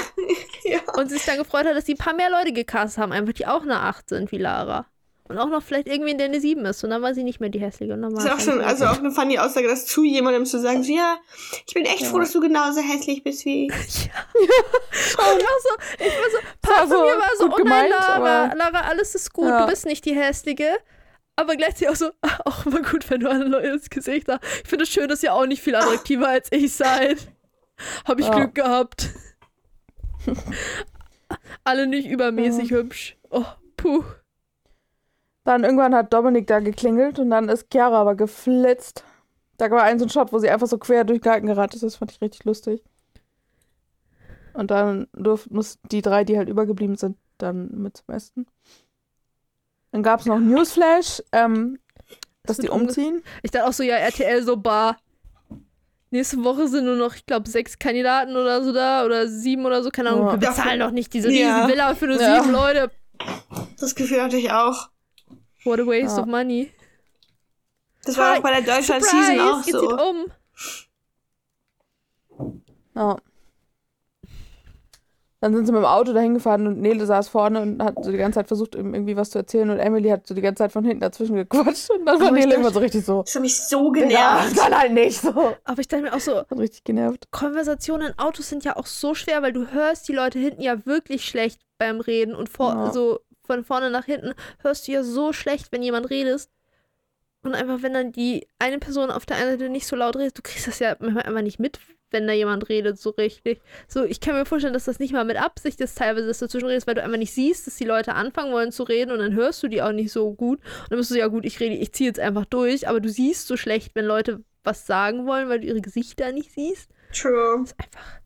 B: Ja.
A: Und sich dann gefreut hat, dass die ein paar mehr Leute gecastet haben, einfach die auch eine 8 sind wie Lara. Und auch noch vielleicht irgendwie in der eine 7 ist. Und dann war sie nicht mehr die Hässliche. Und dann war
B: Das ist auch schon, also auch eine funny Aussage, das zu jemandem zu sagen, so, ja, ich bin echt
C: Ja.
B: froh, dass du genauso hässlich bist wie ich.
A: Und auch so, ich war so, paar
C: war
A: von mir
C: so
A: war so, oh nein,
C: gemeint,
A: Lara, Lara, alles ist gut,
C: Ja.
A: du bist nicht die Hässliche. Aber gleichzeitig auch so, auch immer gut, wenn du ein neues Gesicht hast. Ich finde es schön, dass ihr auch nicht viel attraktiver als ich seid. Habe ich
C: Ja.
A: Glück gehabt. Alle nicht übermäßig hübsch. Oh, puh.
C: Dann irgendwann hat Dominik da geklingelt und dann ist Chiara aber geflitzt. Da war ein so ein Shot, wo sie einfach so quer durch den Garten gerannt ist. Das fand ich richtig lustig. Und dann durften die drei, die halt übergeblieben sind, dann mit zum Essen. Dann gab es noch Newsflash, ähm, dass
A: wird
C: die umziehen.
A: Ich dachte auch so, ja, RTL so bar. Nächste Woche sind nur noch, ich glaube, sechs Kandidaten oder so da oder sieben oder so. Keine Ahnung.
C: Ja.
A: Wir bezahlen doch nicht diese
B: Ja.
A: riesen Villa für nur
C: Ja.
A: sieben Leute.
B: Das Gefühl hatte ich auch.
A: What a waste
C: Ja.
A: of money.
B: Das war
A: Hi,
B: auch bei der Deutschland-Season auch
A: Surprise, ihr
B: so.
A: zieht um.
C: Ja. Dann sind sie mit dem Auto dahin gefahren und Nele saß vorne und hat so die ganze Zeit versucht, ihm irgendwie was zu erzählen und Emily hat so die ganze Zeit von hinten dazwischen gequatscht und dann war
B: Aber
C: Nele
B: dachte-
C: immer so richtig so.
B: Das hat mich so
C: Ja,
B: genervt.
C: dann halt nicht so.
A: Aber ich dachte mir auch so,
C: richtig genervt.
A: Konversationen in Autos sind ja auch so schwer, weil du hörst die Leute hinten ja wirklich schlecht beim Reden und vor,
C: Ja.
A: so von vorne nach hinten hörst du ja so schlecht, wenn jemand redet. Und einfach, wenn dann die eine Person auf der einen Seite nicht so laut redet, du kriegst das ja manchmal einfach nicht mit, wenn da jemand redet, so richtig. So, ich kann mir vorstellen, dass das nicht mal mit Absicht ist, teilweise, dass du dazwischen redest, weil du einfach nicht siehst, dass die Leute anfangen wollen zu reden und dann hörst du die auch nicht so gut. Und dann bist du so, ja gut, ich rede, ich ziehe jetzt einfach durch, aber du siehst so schlecht, wenn Leute was sagen wollen, weil du ihre Gesichter nicht siehst.
B: True.
A: Das ist einfach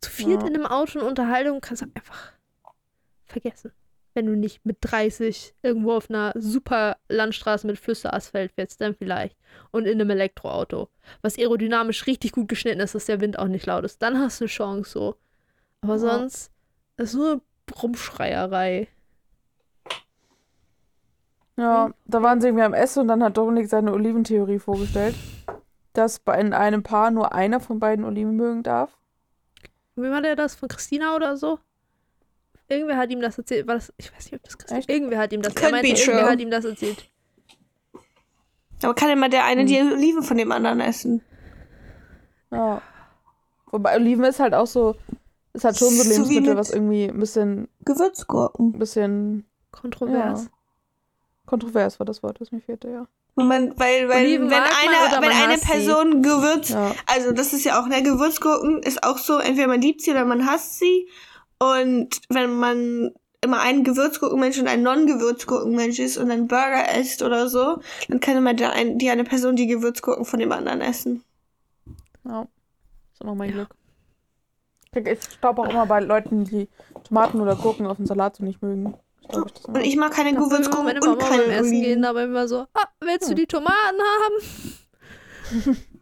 A: zu viert
C: Ja.
A: in einem Auto und Unterhaltung kannst du einfach vergessen. Wenn du nicht mit 30 irgendwo auf einer super Landstraße mit Flüsse-Asphalt fährst, dann vielleicht. Und in einem Elektroauto. Was aerodynamisch richtig gut geschnitten ist, dass der Wind auch nicht laut ist. Dann hast du eine Chance so. Aber
C: Ja.
A: sonst ist nur Rumschreierei.
C: Ja, da waren sie irgendwie am Essen und dann hat Dominik seine Oliventheorie vorgestellt, dass bei in einem Paar nur einer von beiden Oliven mögen darf.
A: Wie war der das? Von Christina oder so? Irgendwer hat ihm das erzählt. War das, ich weiß nicht, ob das Christina
C: Echt?
A: Irgendwer hat ihm das
B: Could
A: er meinte,
B: be
A: Irgendwer
B: true.
A: hat ihm das erzählt.
B: Aber kann immer der eine die Oliven von dem anderen essen?
C: Ja. Wobei Oliven ist halt auch so, ist halt schon so Lebensmittel,
B: mit-
C: was irgendwie ein bisschen,
B: Gewürzgurken.
C: ein bisschen
A: Kontrovers.
C: Ja. kontrovers war das Wort, das mir fehlte, ja.
B: Wenn man, weil, weil,
A: Oliven
B: wenn
A: oder
B: wenn eine? Person Gewürz,
C: Ja,
B: also das ist ja auch, ne, Gewürzgurken ist auch so, entweder man liebt sie oder man hasst sie. Und wenn man immer ein Gewürzgurkenmensch und ein Non-Gewürzgurkenmensch ist und einen Burger isst oder so, dann kann immer der ein, die eine Person die Gewürzgurken von dem anderen essen.
C: ja. Ist immer mein Glück. Ich, staub auch immer bei Leuten, die Tomaten oder Gurken auf dem Salat so nicht mögen. Ich.
B: Und ich mag keine
A: Gewürzgurken
B: und
A: Mama beim
B: keine
A: Essen gehen, aber immer so, ah, willst du
C: Hm.
A: die Tomaten haben?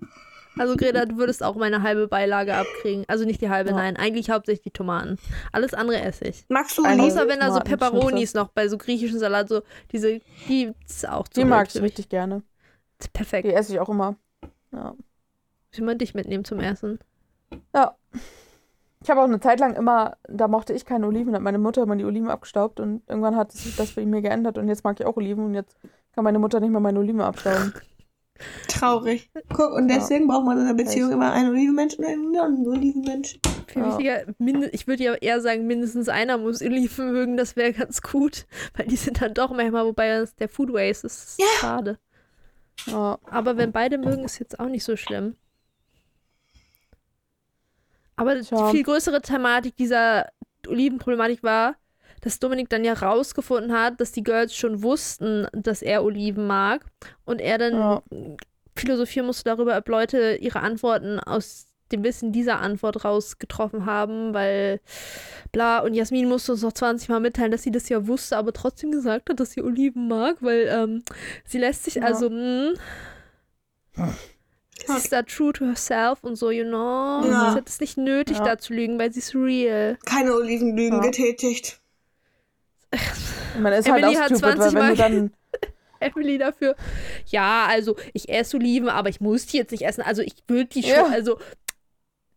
A: Also Greta, du würdest auch meine halbe Beilage abkriegen. Also nicht die halbe,
C: Ja.
A: nein. Eigentlich hauptsächlich die Tomaten. Alles andere esse ich.
B: Magst du Oliven?
A: Außer wenn da so Peperonis noch bei so griechischen Salat, so diese, die ist auch zu
C: Die mag ich richtig gerne.
A: Perfekt.
C: Die esse ich auch immer. Ja.
A: Will man dich mitnehmen zum Essen?
C: ja. Ich habe auch eine Zeit lang immer, da mochte ich keine Oliven, hat meine Mutter immer die Oliven abgestaubt und irgendwann hat sich das bei mir geändert und jetzt mag ich auch Oliven und jetzt kann meine Mutter nicht mehr meine Oliven abstauben.
B: Traurig. Guck, und
C: Ja.
B: deswegen braucht man in einer Beziehung
C: Echt.
B: immer einen Olivenmensch und einen Non-Olivenmensch.
A: Viel
C: Ja.
A: wichtiger, ich würde ja eher sagen, mindestens einer muss Oliven mögen, das wäre ganz gut. Weil die sind dann doch manchmal, wobei das der Food Waste ist
B: Ja.
A: schade.
C: Ja.
A: Aber wenn beide mögen, ist jetzt auch nicht so schlimm. Aber die viel größere Thematik dieser Olivenproblematik war, dass Dominik dann ja rausgefunden hat, dass die Girls schon wussten, dass er Oliven mag. Und er dann
C: Ja.
A: philosophieren musste darüber, ob Leute ihre Antworten aus dem Wissen dieser Antwort raus getroffen haben, weil bla. Und Jasmin musste uns noch 20 Mal mitteilen, dass sie das ja wusste, aber trotzdem gesagt hat, dass sie Oliven mag, weil ähm, sie lässt sich
C: Ja.
A: also, mh, sie ist da true to herself und so, you know.
B: Ja.
A: Sie hat es nicht nötig, da zu lügen, weil sie ist real.
B: Keine Olivenlügen getätigt.
C: Man ist
A: Emily
C: halt auch
A: hat
C: stupid, weil
A: 20
C: wenn du
A: Mal-
C: dann
A: Emily dafür. Ja, also ich esse Oliven, aber ich muss die jetzt nicht essen. Also ich würde die schon,
C: Ja.
A: also.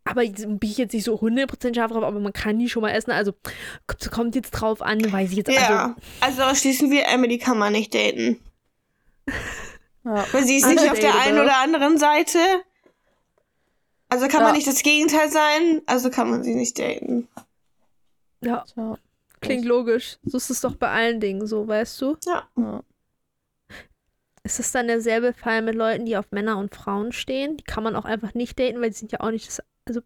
A: Aber ich bin ich jetzt nicht so 100% scharf drauf, aber man kann die schon mal essen. Also kommt, jetzt drauf an, weiß ich jetzt.
B: Ja.
A: Also,
B: Also schließen wir, Emily kann man nicht daten.
C: ja.
B: Weil sie ist nicht auf der einen oder anderen Seite. Also kann man
C: Ja.
B: nicht das Gegenteil sein, also kann man sie nicht daten.
A: ja,
C: Tja.
A: Klingt logisch. So ist es doch bei allen Dingen so, weißt du?
B: Ja.
C: Ja.
A: Ist das dann derselbe Fall mit Leuten, die auf Männer und Frauen stehen? Die kann man auch einfach nicht daten, weil die sind ja auch nicht das. Also,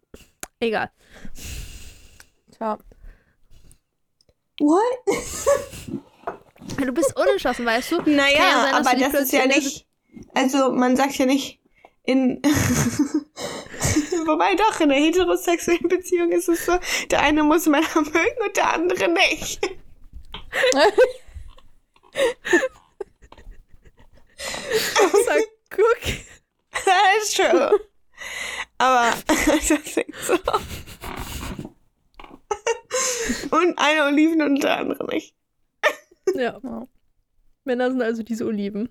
A: egal.
C: Tja.
B: What?
A: Du bist unentschlossen, weißt du? Kann ja
B: Naja,
A: sein,
B: aber das ist ja nicht. Also man sagt ja nicht in. Wobei doch, in einer heterosexuellen Beziehung ist es so, der eine muss Männer mögen und der andere nicht.
A: Sag, guck.
B: Das ist true. Aber das ist so. Und eine Oliven und der andere nicht.
A: Ja.
C: Ja.
A: Männer sind also diese Oliven.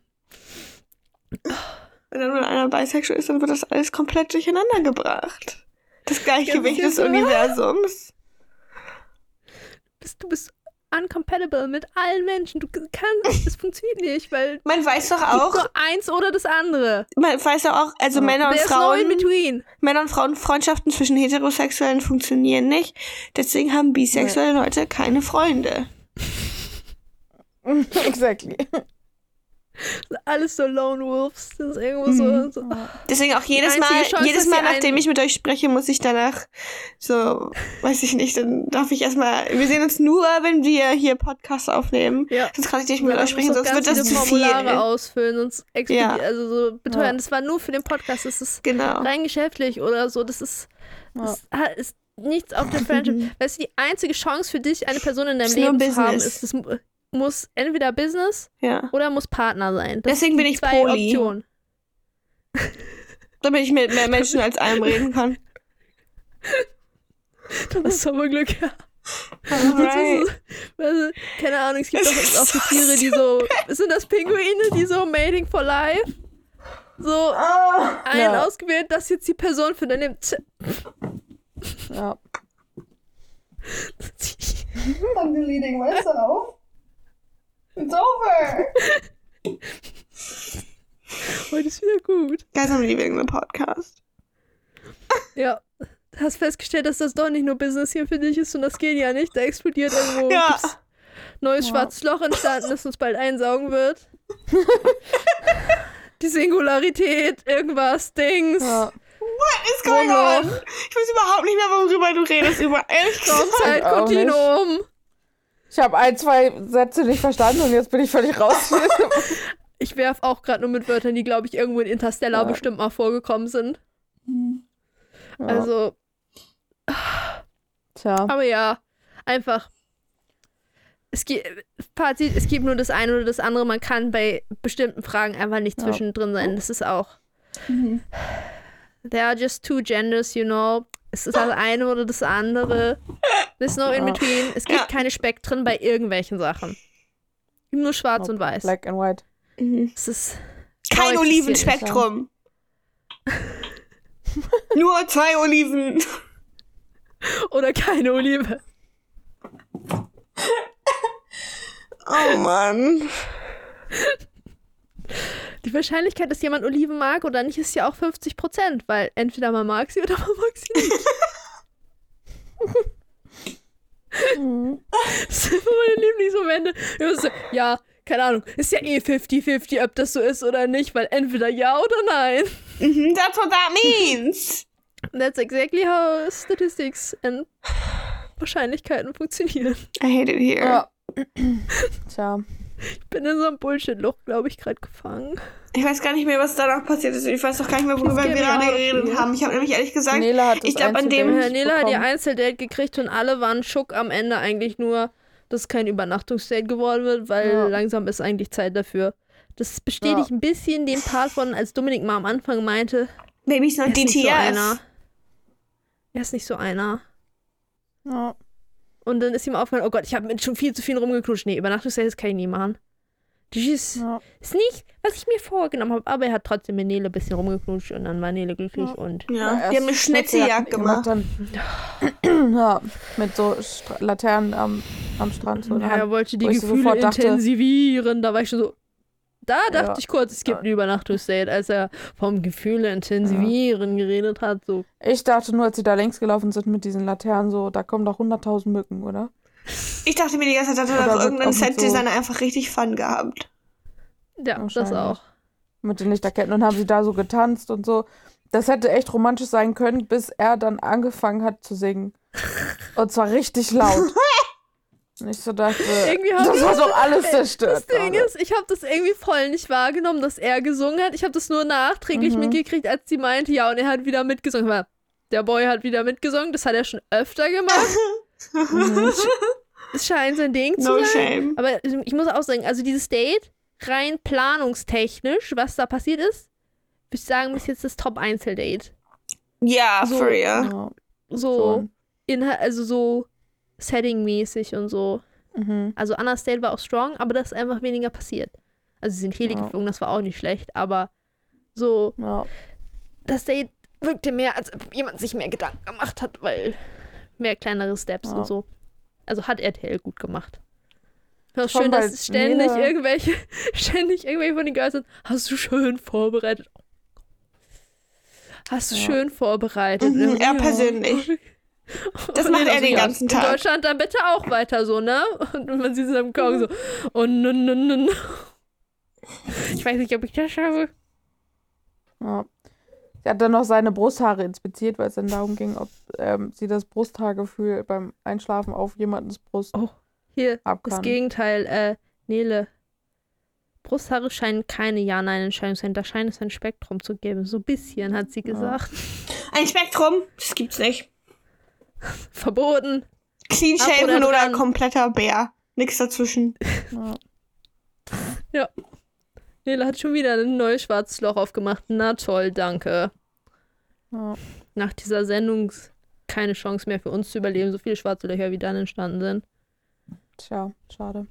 B: Wenn dann, wenn einer bisexual ist, dann wird das alles komplett durcheinander gebracht. Das Gleichgewicht des. Universums.
A: bist, du bist uncompatible mit allen Menschen. Du kannst, es funktioniert nicht, weil
B: Man weiß doch auch,
A: nur eins oder das andere.
B: man weiß doch auch, also
C: Ja.
B: Männer und
A: There's no in
B: Frauen,
A: between.
B: Männer und Frauen Freundschaften zwischen Heterosexuellen funktionieren nicht. Deswegen haben bisexuelle Leute keine Freunde.
C: exactly.
A: Alles so Lone Wolves. Das ist irgendwo so. so.
B: Deswegen auch jedes Mal,
A: Chance,
B: jedes Mal, nachdem ich mit euch spreche, muss ich danach so, weiß ich nicht, dann darf ich erstmal, wir sehen uns nur, wenn wir hier Podcasts aufnehmen.
A: Ja.
B: Sonst kann ich nicht mit
A: Man
B: euch sprechen, sonst wird das zu viel.
A: Formulare ausfüllen und.
B: Ja.
A: Also so beteuern.
C: Ja.
A: Das war nur für den Podcast. Das ist
B: Genau.
A: rein geschäftlich oder so. Das ist,
C: Ja.
A: das ist nichts auf der Friendship. weißt du, die einzige Chance für dich, eine Person in deinem Leben zu haben, ist, das muss entweder Business
B: Ja.
A: oder muss Partner sein. Das
B: Deswegen bin ich
A: zwei
B: Poly.
A: Optionen.
B: Damit ich mit mehr Menschen als einem reden kann.
A: Da hast du aber Glück. Ja. Weißt du, keine Ahnung, es gibt
B: Das
A: auch,
B: ist so
A: Tiere, die so. Sind das Pinguine, die so Mating for Life? So
B: Ah.
A: einen
C: Ja.
A: ausgewählt, das ist jetzt die Person für deine.
C: Ja.
B: I'm deleting myself. It's over.
A: Heute ist wieder gut.
B: Guys, I'm leaving the podcast.
A: Ja. Du hast festgestellt, dass das doch nicht nur Business hier für dich ist und das geht ja nicht. Da explodiert irgendwo.
B: Ja.
A: gibt's Neues
C: Ja.
A: schwarzes Loch entstanden, das uns bald einsaugen wird. Die Singularität, irgendwas, Dings.
C: ja.
B: What is going on? Ich weiß überhaupt nicht mehr, worüber du redest. Über echt
A: Raumzeit,
C: Ich habe ein, zwei Sätze nicht verstanden und jetzt bin ich völlig raus.
A: Ich werf auch gerade nur mit Wörtern, die, glaube ich, irgendwo in Interstellar
C: Ja.
A: bestimmt mal vorgekommen sind.
C: Ja.
A: Also,
C: Tja.
A: aber ja, einfach. Es gibt, Fazit, es gibt nur das eine oder das andere. Man kann bei bestimmten Fragen einfach nicht
C: Ja.
A: zwischendrin sein. Das ist auch. There are just two genders, you know. Es ist das eine oder das andere. There's no in between. Es gibt
B: Ja.
A: keine Spektren bei irgendwelchen Sachen. Nur schwarz
C: Nope.
A: und weiß.
C: Black and white.
A: Es ist
B: Kein Olivenspektrum. Nur zwei Oliven.
A: oder keine Olive.
B: Oh Mann.
A: Die Wahrscheinlichkeit, dass jemand Oliven mag oder nicht, ist ja auch 50 Prozent, weil entweder man mag sie oder man mag sie nicht.
C: Mhm.
A: Das sind meine Lieblingsmomente. So, ja, keine Ahnung, ist ja eh 50-50, ob das so ist oder nicht, weil entweder ja oder nein.
B: Mhm, That's what that means.
A: That's exactly how statistics and Wahrscheinlichkeiten funktionieren.
B: I hate it here.
C: Ja. Tja.
A: Ich bin in so einem Bullshit-Loch, glaube ich, gerade gefangen.
B: Ich weiß gar nicht mehr, was danach passiert ist. Ich weiß doch gar nicht mehr, worüber wir gerade geredet haben. Ich habe nämlich ehrlich gesagt,
C: Nele hat
B: ich
C: das
B: glaub, an dem-
A: Nele hat ihr. Einzeldate gekriegt und alle waren schock am Ende eigentlich nur, dass kein Übernachtungsdate geworden wird, weil
C: Ja.
A: langsam ist eigentlich Zeit dafür. Das bestätigt
C: Ja.
A: ein bisschen den Part von, als Dominik mal am Anfang meinte,
B: maybe it's not
A: er ist nicht so einer. Er ist nicht so einer.
C: Ja.
A: Und dann ist ihm aufgefallen, oh Gott, ich habe mit schon viel zu viel rumgeknutscht. Nee, Übernachtungsdates kann ich nie machen. Das ist,
C: Ja.
A: ist nicht, was ich mir vorgenommen habe. Aber er hat trotzdem mit Nele ein bisschen rumgeknutscht und dann war Nele glücklich
C: Ja.
A: und
B: ja,
C: Ja,
B: die haben eine
C: erst
B: Schnitzeljagd gemacht.
C: Dann, ja, mit so Stra Laternen am, am Strand. So
A: Ja, er wollte die Gefühle
C: dachte-
A: intensivieren. Da war ich schon so. Da dachte
C: Ja.
A: ich kurz, es gibt ein Übernachtungsdate, als er vom Gefühle intensivieren geredet hat. So,
C: Ich dachte nur, als sie da längs gelaufen sind mit diesen Laternen, so, da kommen doch 100.000 Mücken, oder?
B: Ich dachte mir die ganze Zeit, hat auch
C: wird
B: irgendein
C: auch mit so-
B: Set-Designer einfach richtig Fun gehabt.
A: ja, das auch.
C: Mit den Lichterketten und haben sie da so getanzt und so. Das hätte echt romantisch sein können, bis er dann angefangen hat zu singen. Und zwar richtig laut. Und ich so dachte,
A: Irgendwie
C: das war doch alles
A: Das
C: zerstört.
A: Ding
C: gerade.
A: ist, ich habe das irgendwie voll nicht wahrgenommen, dass er gesungen hat. Ich habe das nur nachträglich
C: Mhm.
A: mitgekriegt, als sie meinte, ja, und er hat wieder mitgesungen. Aber der Boy hat wieder mitgesungen, das hat er schon öfter gemacht.
C: Mhm.
A: Es scheint sein Ding zu
B: No
A: sein.
B: shame.
A: Aber ich muss auch sagen, also dieses Date, rein planungstechnisch, was da passiert ist, würde ich sagen, bis jetzt das Top-Einzeldate.
B: Ja,
A: So.
B: for real.
A: So,
C: schon.
A: Inhalt, also so Setting-mäßig und so.
C: Mhm.
A: Also Anna's Date war auch strong, aber da ist einfach weniger passiert. Also sie sind Heli
C: Ja.
A: geflogen, das war auch nicht schlecht, aber so,
C: Ja.
A: das Date wirkte mehr, als ob jemand sich mehr Gedanken gemacht hat, weil mehr kleinere Steps
C: Ja.
A: und so. Also hat RTL gut gemacht. Auch
C: Schon
A: schön, dass es ständig
C: Nele-
A: irgendwelche, ständig irgendwelche von den Girls sind. Hast du schön vorbereitet? Hast du
C: Ja.
A: schön vorbereitet?
B: Mhm, er
A: ja.
B: persönlich. Das
A: Und
B: macht er den
A: ja,
B: ganzen
A: In
B: Tag.
A: Deutschland dann bitte auch weiter so, ne? Und man sieht es am Kong so, oh, no, no, no, no. Ich weiß nicht, ob ich das schaffe.
C: Ja. Sie hat dann noch seine Brusthaare inspiziert, weil es dann darum ging, ob ähm, sie das Brusthaargefühl beim Einschlafen auf jemandens Brust
A: Oh, Hier,
C: ab
A: das. Gegenteil, äh, Nele. Brusthaare scheinen keine Ja-Nein-Entscheidung zu sein. Da scheint es ein Spektrum zu geben. So ein bisschen, hat sie gesagt.
B: Ein Spektrum, das gibt's nicht.
A: Verboten.
B: Clean shaven
A: oder
B: oder, kompletter Bär. Nix dazwischen.
C: Ja.
A: Nele hat schon wieder ein neues schwarzes Loch aufgemacht. Na toll, danke.
C: Ja.
A: Nach dieser Sendung keine Chance mehr für uns zu überleben. So viele schwarze Löcher, wie dann entstanden sind.
C: Tja, schade.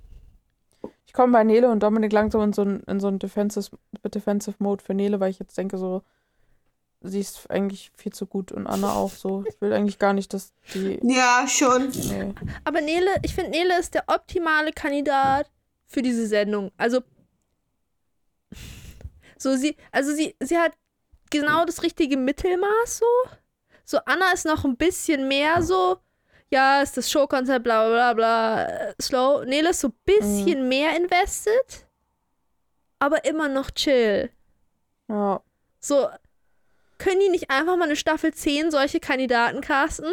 C: Ich komme bei Nele und Dominik langsam in so einen in so einen Defensive, Defensive Mode für Nele, weil ich jetzt denke, so, sie ist eigentlich viel zu gut und Anna auch so. Ich will eigentlich gar nicht, dass die.
B: Ja, schon.
C: Nee.
A: Aber Nele, ich finde, Nele ist der optimale Kandidat für diese Sendung. Also, so sie, also sie, sie hat genau das richtige Mittelmaß so. So Anna ist noch ein bisschen mehr so, ja, ist das Showkonzept, bla bla bla bla, äh, slow. Nele ist so ein bisschen mehr invested, aber immer noch chill.
C: Ja.
A: So, können die nicht einfach mal eine Staffel 10 solche Kandidaten casten?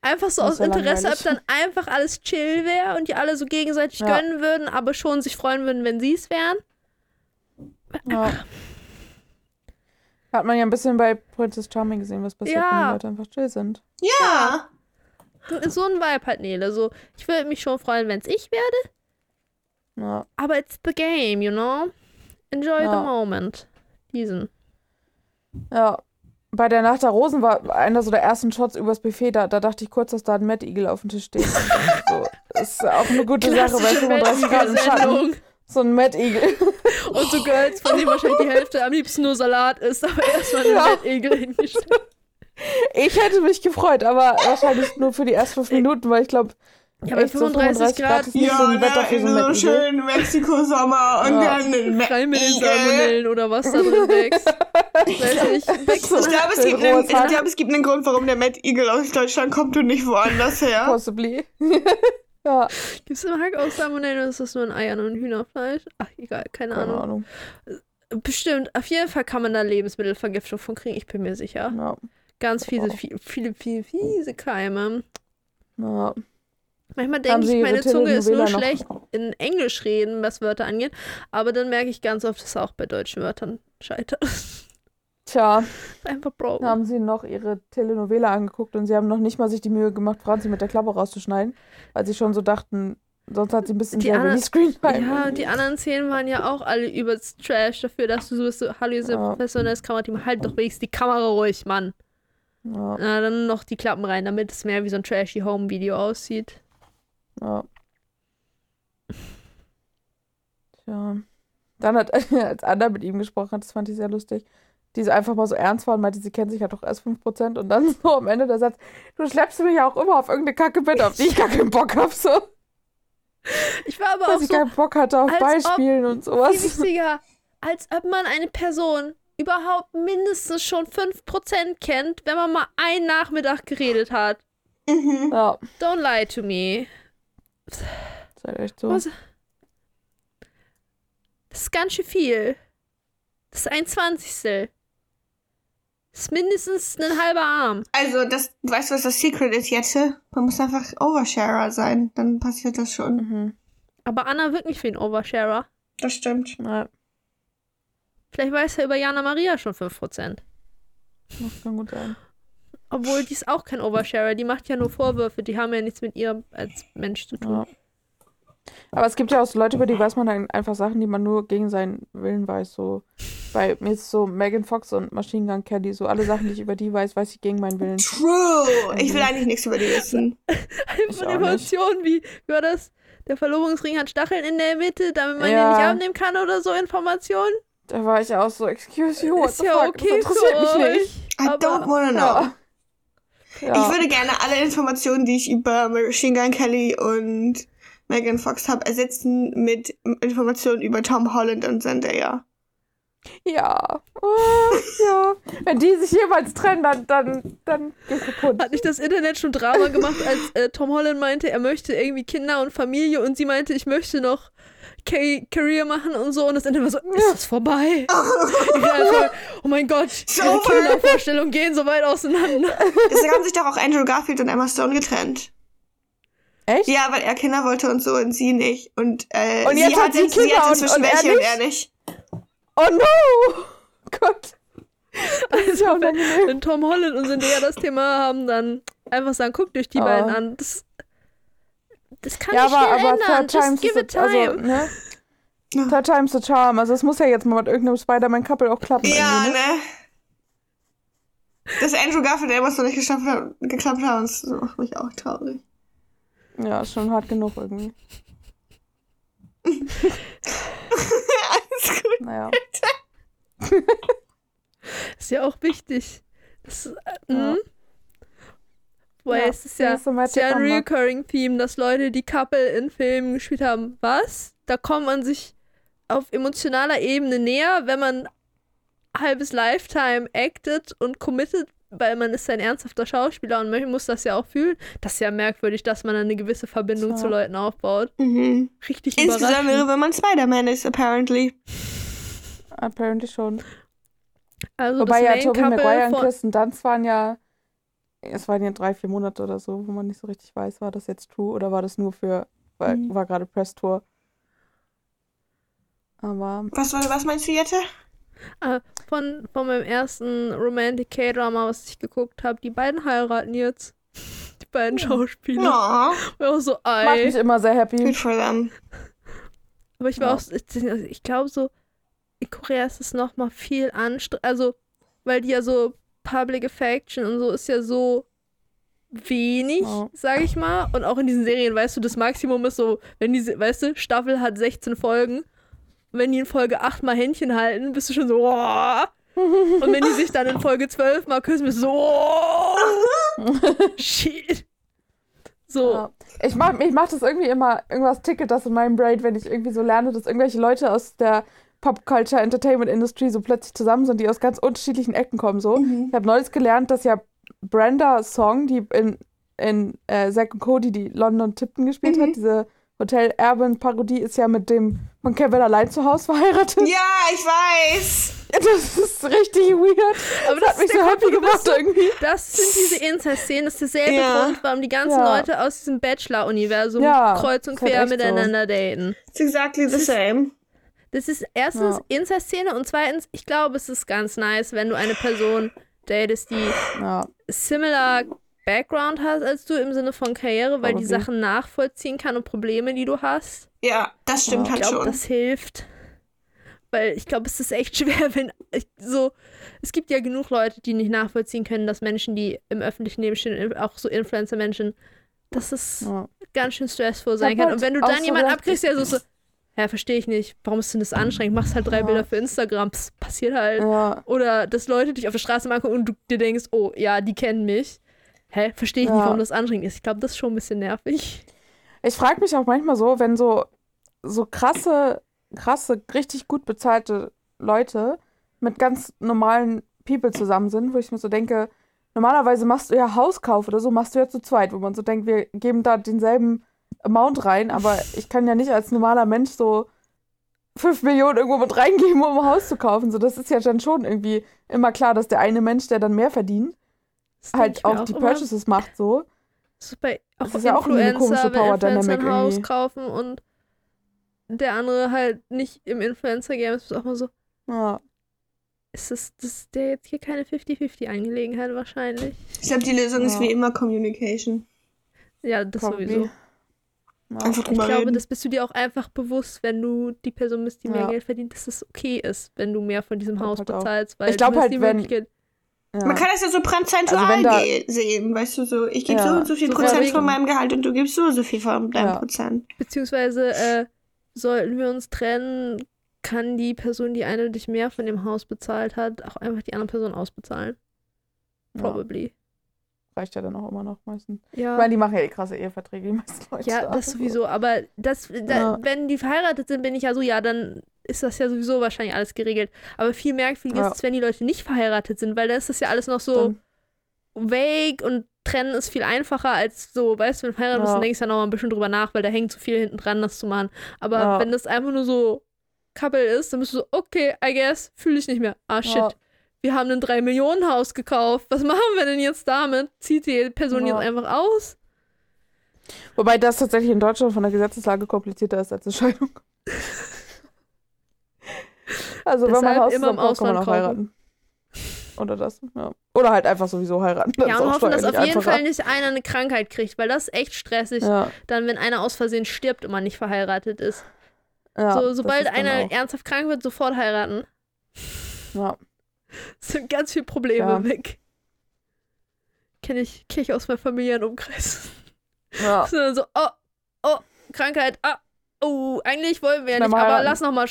A: Einfach so aus Interesse, ob
C: langweilig.
A: dann einfach alles chill wäre und die alle so gegenseitig
C: Ja.
A: gönnen würden, aber schon sich freuen würden, wenn sie es wären.
C: Ja. Hat man ja ein bisschen bei Princess Charming gesehen, was passiert, wenn
A: Ja.
C: die Leute einfach chill sind.
B: Ja.
A: So ein Vibe hat Nele. So, ich würde mich schon freuen, wenn es ich werde,
C: Ja.
A: aber it's the game, you know? Enjoy
C: Ja.
A: the moment. Diesen.
C: Ja. Bei der Nacht der Rosen war einer so der ersten Shots übers Buffet, da, da dachte ich kurz, dass da ein Mad Eagle auf dem Tisch steht. so, ist auch eine gute Sache bei
A: Klassische
C: 35 Grad im Schatten. So ein Mad Eagle.
A: Und so Girls, von denen wahrscheinlich die Hälfte am liebsten nur Salat isst, aber erstmal eine
C: Ja.
A: Weltegel hingestellt.
C: Ich hätte mich gefreut, aber wahrscheinlich nur für die ersten fünf Minuten, weil ich glaube,
A: Ja, bei 35 Grad
C: ist nicht so ein Wetter für so ein
B: so schönen Mexiko-Sommer und
C: Ja.
B: dann ein
A: Rein mit den. Salmonellen oder was da drin wächst. Weiß nicht.
C: So.
B: Ich glaube, es, gibt einen- ich glaub, es gibt einen Grund, warum der Mad Eagle aus Deutschland kommt und nicht woanders her.
C: Possibly. ja,
A: Gibt es im Hack auch Salmonellen oder ist das nur ein Eiern und Hühnerfleisch? Ach, egal, keine
C: keine
A: Ahnung.
C: Ahnung.
A: Bestimmt, auf jeden Fall kann man da Lebensmittelvergiftung von kriegen, ich bin mir sicher.
C: Ja.
A: Ganz fiese,
C: Wow.
A: viele, viele, viele, fiese Keime.
C: Ja.
A: Manchmal denke ich, meine Zunge ist nur schlecht in Englisch reden, was Wörter angeht. Aber dann merke ich ganz oft, dass es auch bei deutschen Wörtern scheitert.
C: Tja,
A: Einfach Bro.
C: haben sie noch ihre Telenovela angeguckt und sie haben noch nicht mal sich die Mühe gemacht, Franzi mit der Klappe rauszuschneiden, weil sie schon so dachten, sonst hat sie ein bisschen
A: Die
C: sehr
A: anderen-
C: wenig Screentime.
A: Ja, und die anderen Szenen waren ja auch alle übelst trash dafür, dass du so bist, so, hallo, ihr seid
C: Ja.
A: professionelles Kamerateam, halt doch wenigstens die Kamera ruhig, Mann.
C: Ja,
A: Na, dann noch die Klappen rein, damit es mehr wie so ein trashy Home-Video aussieht.
C: ja. Tja. Dann hat, als Anna mit ihm gesprochen hat, das fand ich sehr lustig, die so einfach mal so ernst war und meinte, sie kennt sich ja doch erst 5% und dann so am Ende der Satz, du schleppst mich ja auch immer auf irgendeine Kacke mit, auf die ich gar keinen Bock hab, so.
A: Ich war aber
C: Weil
A: auch
C: sie
A: so
C: keinen Bock hatte auf Beispielen und
A: viel
C: sowas.
A: wichtiger, als ob man eine Person überhaupt mindestens schon 5% kennt, wenn man mal einen Nachmittag geredet hat.
B: Mhm.
C: Ja,
A: Don't lie to me.
C: halt echt so.
A: Was? Das ist ganz schön viel. Das ist ein Zwanzigstel. Das ist mindestens ein halber Arm.
B: Also, das, weißt du, was das Secret ist, Jette? Man muss einfach Oversharer sein, dann passiert das schon.
C: Mhm.
A: Aber Anna wirkt nicht wie ein Oversharer.
B: Das stimmt.
C: Ja,
A: Vielleicht weiß er über Jana Maria schon 5%.
C: das kann gut sein.
A: Obwohl, die ist auch kein Oversharer. Die macht ja nur Vorwürfe. Die haben ja nichts mit ihr als Mensch zu tun.
C: Ja. Aber es gibt ja auch so Leute, über die weiß man dann einfach Sachen, die man nur gegen seinen Willen weiß. So bei mir ist so Megan Fox und Machine Gun Kelly, so alle Sachen, die ich über die weiß, weiß ich gegen meinen Willen.
B: True. Ich will eigentlich nichts über die wissen.
C: Auch
A: Emotionen wie, wie war das? Der Verlobungsring hat Stacheln in der Mitte, damit man
C: Ja.
A: den nicht abnehmen kann oder so Informationen.
C: Da war ich auch so, excuse you, what
A: Ist
C: the
A: ja
C: fuck,
A: okay
C: das
A: für
C: interessiert mich
A: euch.
C: nicht.
B: I
A: Aber-
B: don't wanna know.
C: Ja.
B: Ich würde gerne alle Informationen, die ich über Machine Gun Kelly und Megan Fox habe, ersetzen mit Informationen über Tom Holland und Zendaya.
C: Ja. Oh, ja. Wenn die sich jemals trennen, dann, dann, dann geht kaputt.
A: Hat nicht das Internet schon Drama gemacht, als äh, Tom Holland meinte, er möchte irgendwie Kinder und Familie und sie meinte, ich möchte noch Ca- Career machen und so und das Internet war so, ist es vorbei? Ich war einfach, oh mein Gott, ihre
B: over.
A: Kindervorstellungen gehen so weit auseinander.
B: Deswegen haben sich doch auch Andrew Garfield und Emma Stone getrennt.
C: Echt?
B: Ja, weil er Kinder wollte und so und sie nicht. Und, äh,
C: Und
B: sie
C: jetzt hat
B: hat
C: sie
B: jetzt, sie
C: Kinder
B: hat
C: und-
B: inzwischen
C: und er
B: welche und er nicht.
C: Oh no! Gott. Das ist ja
A: Also, wenn,
C: unangenehm.
A: wenn Tom Holland und Zendaya das Thema haben, dann einfach sagen, guckt euch die
C: Oh.
A: beiden an. Das, das kann
C: Ja,
A: nicht
C: aber, aber
A: ändern.
C: Third
A: Just
C: Times
A: give it time.
C: also, ne?
B: Ja.
C: Third Times the Charm. Also es muss ja jetzt mal mit irgendeinem Spider-Man-Couple auch klappen.
B: Ja,
C: irgendwie, ne?
B: ne? Dass Andrew Garfield Emma Stone nicht geschafft hat, geklappt haben, das macht mich auch traurig.
C: Ja, ist schon hart genug irgendwie.
B: Alles gut.
C: Naja.
A: Ist ja auch wichtig. Das, äh,
C: Ja.
A: mhm. Weil
C: Ja,
A: es ist ja,
C: ist so
A: ist ja ein recurring Theme, dass Leute, die Couple in Filmen gespielt haben, was? Da kommt man sich auf emotionaler Ebene näher, wenn man halbes Lifetime acted und committed, weil man ist ein ernsthafter Schauspieler und man muss das ja auch fühlen. Das ist ja merkwürdig, dass man eine gewisse Verbindung
C: Ja.
A: zu Leuten aufbaut.
B: Mhm.
A: Richtig
B: Insbesondere,
A: überraschend.
B: wenn man Spider-Man ist, apparently.
C: Apparently schon.
A: Also
C: Wobei
A: das
C: ja Tobey Maguire und Kristen Dunst waren ja es waren ja drei, vier Monate oder so, wo man nicht so richtig weiß, war das jetzt true oder war das nur für, weil
B: Mhm.
C: war gerade Press-Tour. Aber
B: Was, was meinst du, Jette?
A: Ah, von, von meinem ersten Romantic K-Drama, was ich geguckt habe. Die beiden heiraten jetzt. Die beiden Schauspieler.
B: Ja,
A: Ich war auch so,
C: macht
A: ei.
C: mich immer sehr happy.
B: good for them.
A: Aber ich war
C: Ja.
A: auch, so- ich, ich glaube so, in Korea ist es noch mal viel anstrengend. Also, weil die ja so Public Affection und so ist ja so wenig,
C: Ja.
A: sag ich mal. Und auch in diesen Serien, weißt du, das Maximum ist so, wenn diese, weißt du, Staffel hat 16 Folgen. Wenn die in Folge 8 mal Händchen halten, bist du schon so, oh. Und wenn die sich dann in Folge 12 mal küssen, bist du so, oh. Shit. So.
C: Ja. Ich mach, ich mach das irgendwie immer, irgendwas ticket das in meinem Brain, wenn ich irgendwie so lerne, dass irgendwelche Leute aus der Pop-Culture Entertainment Industry so plötzlich zusammen sind, die aus ganz unterschiedlichen Ecken kommen. So. Ich habe neulich gelernt, dass ja Brenda Song, die in, in äh, Zack und Cody, die London Tipton gespielt
B: Mhm.
C: hat, diese Hotel Erben Parodie, ist ja mit dem von Kevin allein zu Hause verheiratet.
B: Ja, ich weiß.
C: Das ist richtig weird.
A: Aber
C: Das hat mich so happy gemacht
A: so-
C: irgendwie.
A: Das sind diese Incest-Szenen, das ist derselbe
B: Ja.
A: Grund, warum die ganzen
C: Ja.
A: Leute aus diesem Bachelor-Universum
C: Ja,
A: kreuz und
C: halt
A: quer
C: echt so.
A: miteinander daten.
B: It's exactly the same.
A: Das ist erstens
C: Ja.
A: Incest-Szene und zweitens, ich glaube, es ist ganz nice, wenn du eine Person datest, die
C: Ja,
A: similar Background hat als du im Sinne von Karriere, weil die
C: Probably.
A: Sachen nachvollziehen kann und Probleme, die du hast.
B: Ja, das stimmt
C: Ja.
B: halt
A: Ich glaube,
B: schon.
A: das hilft. Weil ich glaube, es ist echt schwer, wenn ich, so. Es gibt ja genug Leute, die nicht nachvollziehen können, dass Menschen, die im öffentlichen Leben stehen, auch so Influencer-Menschen, dass es
C: ja.
A: ganz schön stressful sein kann. Und wenn du dann
C: so
A: jemanden abkriegst, der so, so ja, verstehe ich nicht, warum ist denn das anstrengend? Machst halt drei
C: Ja.
A: Bilder für Instagram, Pss, passiert halt.
C: ja.
A: Oder dass Leute dich auf der Straße mal angucken und du dir denkst, oh ja, die kennen mich. Hä, verstehe ich nicht,
C: Ja.
A: warum das anstrengend ist. Ich glaube, das ist schon ein bisschen nervig.
C: Ich frage mich auch manchmal so, wenn so, so krasse, krasse, richtig gut bezahlte Leute mit ganz normalen People zusammen sind, wo ich mir so denke, normalerweise machst du ja Hauskauf oder so, machst du ja zu zweit, wo man so denkt, wir geben da denselben Amount rein, aber ich kann ja nicht als normaler Mensch so 5 Millionen irgendwo mit reingeben, um ein Haus zu kaufen. So, das ist ja dann schon irgendwie immer klar, dass der eine Mensch, der dann mehr verdient, halt
A: mir
C: auch die
A: immer.
C: Purchases macht so.
A: Das ist bei auch
C: Das ist ja auch eine
A: Influencer,
C: komische
A: wenn
C: Power
A: Influencer ein
C: Dynamic
A: Haus
C: irgendwie.
A: kaufen und der andere halt nicht im Influencer-Game ist, ist auch mal so,
C: Ja.
A: ist das, das ist der jetzt hier keine 50-50-Angelegenheit wahrscheinlich?
B: Ich glaube, die Lösung ist
C: Ja.
B: wie immer Communication.
A: Ja, das
C: Probably.
A: sowieso.
C: Ja.
B: Einfach
A: Ich glaube,
B: reden.
A: das bist du dir auch einfach bewusst, wenn du die Person bist, die mehr
C: Ja.
A: Geld verdient, dass es okay ist, wenn du mehr von diesem Haus
C: halt auch.
A: bezahlst, weil
C: Ich glaub
A: du hast
C: halt,
A: die
C: wenn-
A: Möglichkeit-
C: Ja.
B: Man kann das ja so prozentual
C: Also da-
B: sehen, weißt du, so, ich gebe
C: Ja,
B: so und so viel
A: so
B: Prozent
A: wegen-
B: von meinem Gehalt und du gibst so und so viel von deinem
C: Ja.
B: Prozent.
A: Beziehungsweise äh, sollten wir uns trennen, kann die Person, die eindeutig mehr von dem Haus bezahlt hat, auch einfach die andere Person ausbezahlen.
C: Ja.
A: Probably.
C: Reicht ja dann auch immer noch meistens.
A: Ja.
C: Ich meine, die machen ja eh krasse Eheverträge, die meisten Leute.
A: Ja, das sowieso. Aber das, da,
C: Ja.
A: wenn die verheiratet sind, bin ich ja so, ja, dann ist das ja sowieso wahrscheinlich alles geregelt. Aber viel merkwürdiger
C: Ja.
A: ist es, wenn die Leute nicht verheiratet sind, weil da ist das ja alles noch so
C: Dann,
A: vague und trennen ist viel einfacher als so, weißt du, wenn du verheiratet bist,
C: Ja.
A: dann denkst du ja noch mal ein bisschen drüber nach, weil da hängt zu viel hinten dran, das zu machen. Aber
C: Ja.
A: wenn das einfach nur so Couple ist, dann bist du so, okay, I guess, fühle ich nicht mehr. Ah, shit.
C: Ja.
A: Wir haben ein 3-Millionen-Haus gekauft. Was machen wir denn jetzt damit? Zieht die Person jetzt einfach aus?
C: wobei das tatsächlich in Deutschland von der Gesetzeslage komplizierter ist als eine Scheidung. Also wenn man
A: Deshalb
C: Haus
A: immer im
C: kauft, kann man
A: Ausland
C: auch heiraten. Oder das, ja. Oder halt einfach sowieso heiraten. Das
A: ja, und hoffen, dass auf jeden
C: einfacher.
A: Fall nicht einer eine Krankheit kriegt, weil das ist echt stressig,
C: Ja,
A: dann, wenn einer aus Versehen stirbt und man nicht verheiratet ist.
C: ja,
A: so,
C: das
A: sobald
C: ist
A: einer ernsthaft krank wird, sofort heiraten.
C: Ja,
A: Es sind ganz viele Probleme
C: Ja.
A: weg. Kenne ich, kenn ich aus meinem Familienumkreis.
C: ja.
A: So, oh, oh, Krankheit, ah, oh, eigentlich wollen wir ja
C: Schnell
A: nicht, aber lass noch mal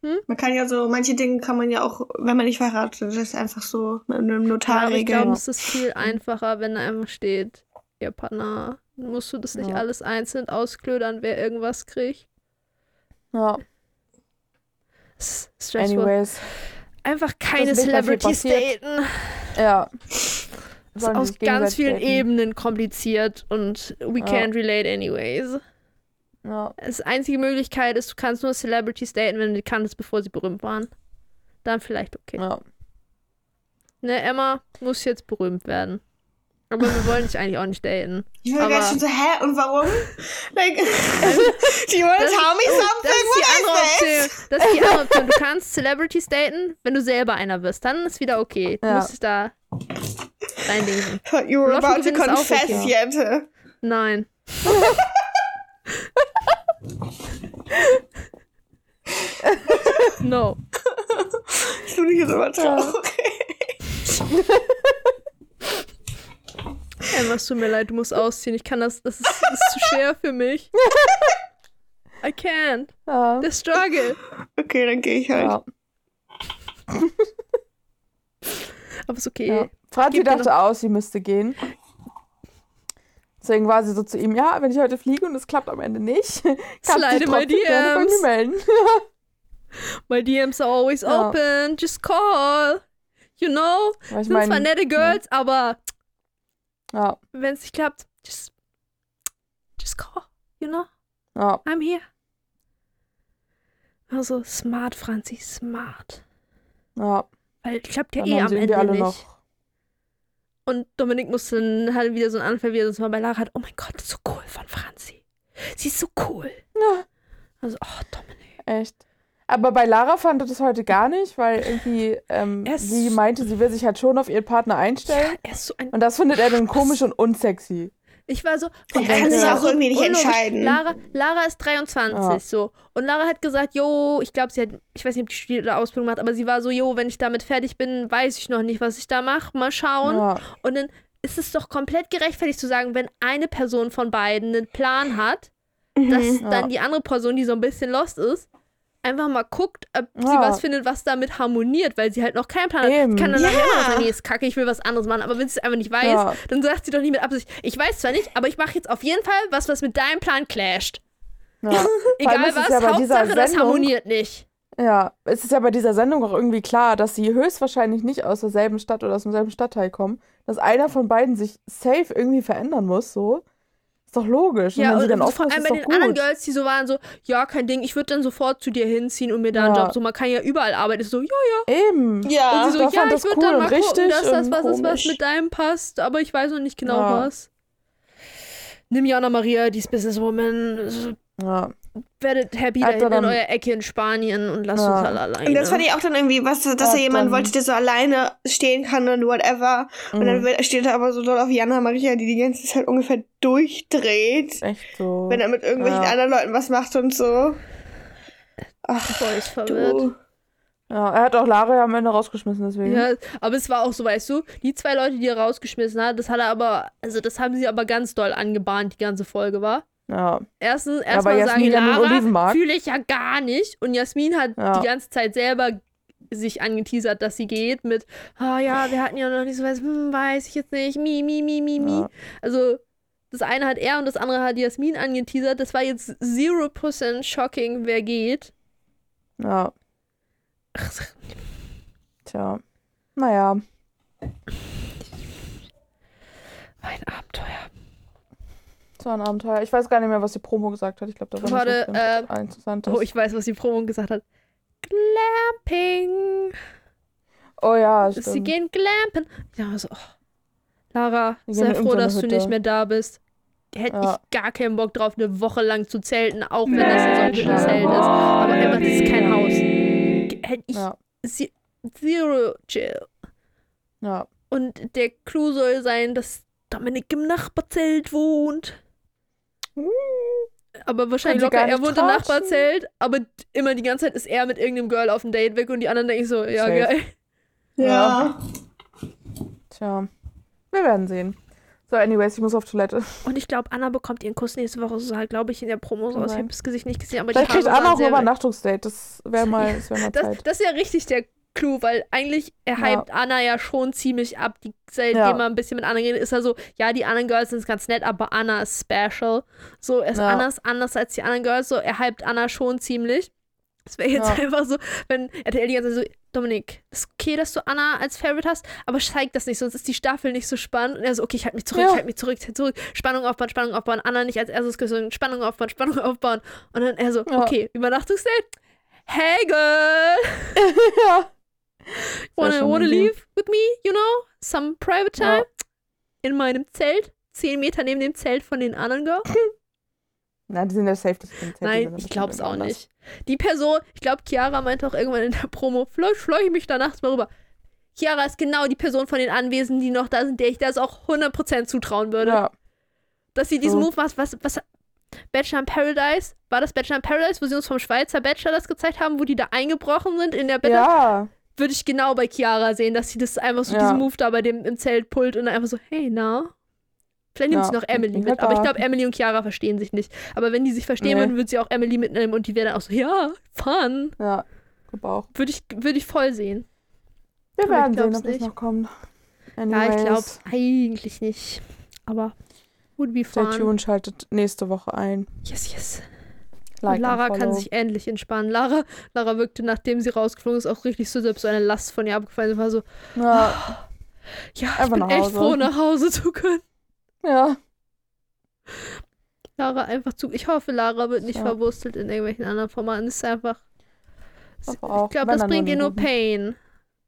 A: schnell.
B: Man kann ja so, manche Dinge kann man ja auch, wenn man nicht verheiratet ist, einfach so mit einem
A: Ja,
B: Notar
A: aber ich glaube, es ist viel einfacher, wenn da einfach steht, ihr Partner, dann musst du das nicht
C: Ja.
A: alles einzeln ausklödern, wer irgendwas kriegt.
C: ja.
A: Es ist stressful.
C: Anyways,
A: Einfach keine Celebrities daten.
C: ja.
A: ist aus ganz vielen
C: daten.
A: Ebenen kompliziert und we
C: Ja.
A: can't relate anyways.
C: Ja,
A: Das einzige Möglichkeit ist, du kannst nur Celebrities daten, wenn du die kanntest, bevor sie berühmt waren. Dann vielleicht okay.
C: ja.
A: Ne, Emma muss jetzt berühmt werden. Aber wir wollen dich eigentlich auch nicht daten.
B: Ich war
A: aber-
B: gerade schon so, hä, und warum? Like, do you want to tell me
A: oh,
B: something?
A: das ist. Das ist die andere Option. Du kannst Celebrities daten, wenn du selber einer wirst. Dann ist wieder okay. Du
C: Ja.
A: musst dich da reindenken.
B: Thought you were about to confess,
A: okay.
B: Jette.
A: Nein. No.
B: Ich dich jetzt immer traurig.
A: Emma, es tut mir leid, du musst ausziehen. Ich kann das, das ist, das ist zu schwer für mich. I can't.
C: Ja.
A: The struggle.
B: Okay, dann gehe ich halt.
C: ja.
A: Aber ist okay.
C: Ja. Franzi dachte auch, sie müsste gehen. Deswegen war sie so zu ihm, ja, wenn ich heute fliege und es klappt am Ende nicht, kannst du dich gerne bei mir
A: DMs.
C: melden.
A: My DMs are always
C: Ja.
A: open. Just call. You know?
C: Ich
A: Sind zwar
C: meine,
A: nette Girls, aber
C: ja,
A: wenn es nicht klappt, just, just call. You know?
C: ja,
A: I'm here. Also smart, Franzi, smart.
C: ja.
A: Weil klappt ja
C: Dann
A: eh am Ende nicht.
C: noch.
A: Und Dominik musste dann halt wieder so einen Anfall, wie er das mal bei Lara hat. Oh mein Gott, das ist so cool von Franzi. Sie ist so cool.
C: Ja.
A: Also, oh, Dominik.
C: Echt. Aber bei Lara fand er das heute gar nicht, weil irgendwie ähm, sie meinte, sie will sich halt schon auf ihren Partner einstellen.
A: Ja, er ist so ein.
C: Und das findet er dann komisch und unsexy.
A: Ich war so.
B: Er kann
C: sich
A: war
C: auch
B: irgendwie nicht entscheiden.
A: Lara, Lara ist 23,
C: Ja.
A: so. Und Lara hat gesagt, jo, ich glaube, sie hat, ich weiß nicht, ob die Studie oder Ausbildung macht, aber sie war so, jo, wenn ich damit fertig bin, weiß ich noch nicht, was ich da mache. Mal schauen.
C: Ja,
A: Und dann ist es doch komplett gerechtfertigt zu sagen, wenn eine Person von beiden einen Plan hat, dass
C: Mhm. Ja.
A: dann die andere Person, die so ein bisschen lost ist, einfach mal guckt, ob sie
C: Ja.
A: was findet, was damit harmoniert, weil sie halt noch keinen Plan
C: Eben.
A: hat. Kann dann
B: Ja.
A: nachher immer noch sagen, nee, ist kacke, ich will was anderes machen. Aber wenn sie es einfach nicht weiß,
C: Ja.
A: dann sagt sie doch nicht mit Absicht, ich weiß zwar nicht, aber ich mache jetzt auf jeden Fall was, was mit deinem Plan clasht.
C: ja.
A: Egal was,
C: ja
A: Hauptsache, das
C: Sendung-
A: harmoniert nicht.
C: Ja, es ist ja bei dieser Sendung auch irgendwie klar, dass sie höchstwahrscheinlich nicht aus derselben Stadt oder aus demselben Stadtteil kommen, dass einer von beiden sich safe irgendwie verändern muss, so. Ist doch logisch.
A: Ja,
C: und wenn
A: und,
C: sie dann
A: vor
C: ist,
A: allem
C: ist
A: bei
C: doch
A: den anderen
C: gut.
A: Girls, die so waren, so, ja, kein Ding, ich würde dann sofort zu dir hinziehen und mir da einen
C: Ja.
A: Job. So, man kann ja überall arbeiten. Ist so, ja,
C: Eben.
B: Ja.
A: Und sie so,
C: da
A: ja,
C: fand
A: ich
C: das
A: würde
C: cool
A: dann
C: und
A: mal gucken,
C: richtig
A: dass das was ist, was mit deinem passt, aber ich weiß noch nicht genau
C: Ja.
A: was. Nimm Jana Maria, die ist Businesswoman.
C: Ja.
A: Werdet happy
C: Hat
A: da hinten in euer Ecke in Spanien und lasst
C: Ja.
A: uns alle alleine.
B: Und das fand ich auch dann irgendwie, was, dass er jemand
C: dann-
B: wollte, der so alleine stehen kann und whatever. Und dann
C: Mhm.
B: steht er aber so doll auf Jana Maria, die die ganze Zeit ungefähr durchdreht,
C: Echt so.
B: wenn er mit irgendwelchen
C: Ja.
B: anderen Leuten was macht und so. Ach,
A: Voll ist verwirrt.
B: du.
C: Ja, er hat auch Lara ja am Ende rausgeschmissen, deswegen.
A: Ja, aber es war auch so, weißt du, die zwei Leute, die er rausgeschmissen hat, das hat er aber, also das haben sie aber ganz doll angebahnt, die ganze Folge war.
C: Ja.
A: Erstens, erstmal sagen,
C: ja nur
A: Lara fühle ich ja gar nicht. Und Jasmin hat
C: Ja.
A: die ganze Zeit selber sich angeteasert, dass sie geht mit, ah ja, wir hatten ja noch nicht so was, hm, weiß ich jetzt nicht, mi, mi, mi, mi, mi.
C: Ja.
A: Also, das eine hat er und das andere hat Jasmin angeteasert. Das war jetzt 0% shocking, wer geht.
C: Ja. Tja. Naja.
A: ein Abenteuer.
C: So ein Abenteuer. Ich weiß gar nicht mehr, was die Promo gesagt hat. Ich glaube, da war
A: Warte,
C: nicht so
A: äh. Oh, ich weiß, was die Promo gesagt hat. Glamping.
C: oh ja,
A: Sie
C: stimmt.
A: gehen glampen. Ja, so, oh. Lara,
C: Die
A: sei froh, dass du
C: Hütte.
A: nicht mehr da bist. Hätte
C: Ja.
A: ich gar keinen Bock drauf, eine Woche lang zu zelten, auch wenn das in so einem Hüttenzelt ist. Aber einfach, das ist kein Haus. Hätte ich
C: Ja.
A: ze- zero chill.
C: Ja.
A: Und der Clou soll sein, dass Dominik im Nachbarzelt wohnt. Aber wahrscheinlich locker, er wohnt im? Nachbarzelt, aber immer die ganze Zeit ist er mit irgendeinem Girl auf dem Date weg und die anderen denken so, ja,
C: Safe.
A: geil.
B: Ja.
C: Tja. Wir werden sehen. So, anyways, ich muss auf Toilette.
A: Und ich glaube, Anna bekommt ihren Kuss nächste Woche. So sah, glaube ich, in der Promo so
C: Kann
A: aus. Ich habe das Gesicht nicht gesehen, aber
C: Vielleicht
A: die
C: kriegt Anna auch ein Übernachtungsdate. Das wäre mal, das wär mal
A: das,
C: Zeit.
A: das ist ja richtig der Clou, weil eigentlich er
C: Ja.
A: hypt Anna ja schon ziemlich ab. Die, seitdem
C: Ja.
A: man ein bisschen mit Anna redet, ist er so, ja, die anderen Girls sind ganz nett, aber Anna ist special. So, er ist
C: Ja.
A: anders, anders als die anderen Girls. So, er hypt Anna schon ziemlich. Es wäre jetzt
C: Ja.
A: einfach so, wenn RTL die ganze Zeit so, Dominik, ist okay, dass du Anna als Favorite hast, aber zeig das nicht, sonst ist die Staffel nicht so spannend. Und er so, okay, ich halte mich zurück,
C: Ja.
A: ich halte mich zurück, ich halte mich zurück. Spannung aufbauen, Spannung aufbauen. Anna nicht als erstes gesungen, Spannung aufbauen, Spannung aufbauen. Und dann er so,
C: Ja.
A: okay, Übernachtungsdate. Hey girl,
C: ja.
A: Wanna, wanna leave with me, you know? Some private time?
C: Ja.
A: In meinem Zelt, zehn Meter neben dem Zelt von den anderen Girls.
C: Nein, die sind ja safe. Sind
A: Nein, ich glaube es auch nicht. Die Person, ich glaube, Chiara meinte auch irgendwann in der Promo, vielleicht schleue ich mich da nachts mal rüber. Chiara ist genau die Person von den Anwesenden, die noch da sind, der ich das auch 100% zutrauen würde.
C: Ja.
A: Dass sie diesen
C: So.
A: Move macht, was, was, Bachelor in Paradise, war das Bachelor in Paradise, wo sie uns vom Schweizer Bachelor das gezeigt haben, wo die da eingebrochen sind in der Bachelor?
C: ja.
A: Würde ich genau bei Chiara sehen, dass sie das einfach so
C: Ja.
A: diesen Move da bei dem im Zelt pullt und dann einfach so, hey, na. Vielleicht nimmt
C: Ja,
A: sie noch Emily mit, aber ich glaube, Emily und Chiara verstehen sich nicht. Aber wenn die sich verstehen
C: Nee.
A: würden, würde sie auch Emily mitnehmen und die wäre dann auch so, ja, fun.
C: Ja, glaube auch.
A: Würde ich, würde ich voll sehen.
C: Wir
A: Aber ich
C: werden sehen, ob das
A: nicht.
C: noch kommt.
A: Ja, ich
C: Anyways,
A: glaube eigentlich nicht. Aber would be
C: Stay
A: fun.
C: tuned, schaltet nächste Woche ein.
A: Yes, yes.
C: Like
A: und Lara kann sich endlich entspannen. Lara, Lara wirkte, nachdem sie rausgeflogen ist, auch richtig so, selbst so eine Last von ihr abgefallen. Sie war so,
C: Ja,
A: ja, ich bin echt
C: Hause.
A: froh, nach Hause zu können.
C: ja.
A: Lara einfach zu. Ich hoffe, Lara wird nicht
C: Ja.
A: verwurstelt in irgendwelchen anderen Formaten. Das ist einfach. ich glaube, das bringt ihr nur. Pain,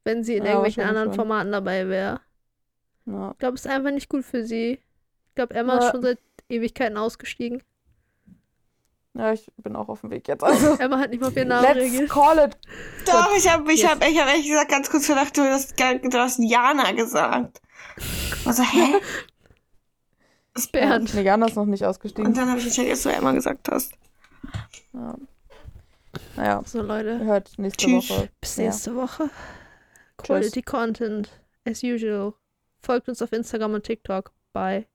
A: wenn sie in
C: Ja,
A: irgendwelchen anderen
C: schon.
A: Formaten dabei wäre.
C: ja.
A: Ich glaube, es ist einfach nicht gut für sie. Ich glaube, Emma ist schon seit Ewigkeiten ausgestiegen.
C: Ja, ich bin auch auf dem Weg jetzt. Also,
A: Emma hat nicht mal auf ihren Namen
C: let's
A: reagiert.
C: call it.
B: Doch, ich habe ich
A: Yes.
B: hab, ich hab ehrlich gesagt ganz kurz gedacht, du hast, du hast Jana gesagt. Also, hä?
A: Das ist Bernd.
C: Nee, Jana ist noch nicht
B: Und
C: ausgestiegen.
B: dann habe ich gecheckt, dass du Emma gesagt hast.
C: Ja. Naja,
A: So, Leute.
C: hört nächste
B: Tschüss.
C: Woche.
A: Bis
C: Ja.
A: nächste Woche. Quality Content, as usual. Folgt uns auf Instagram und TikTok. Bye.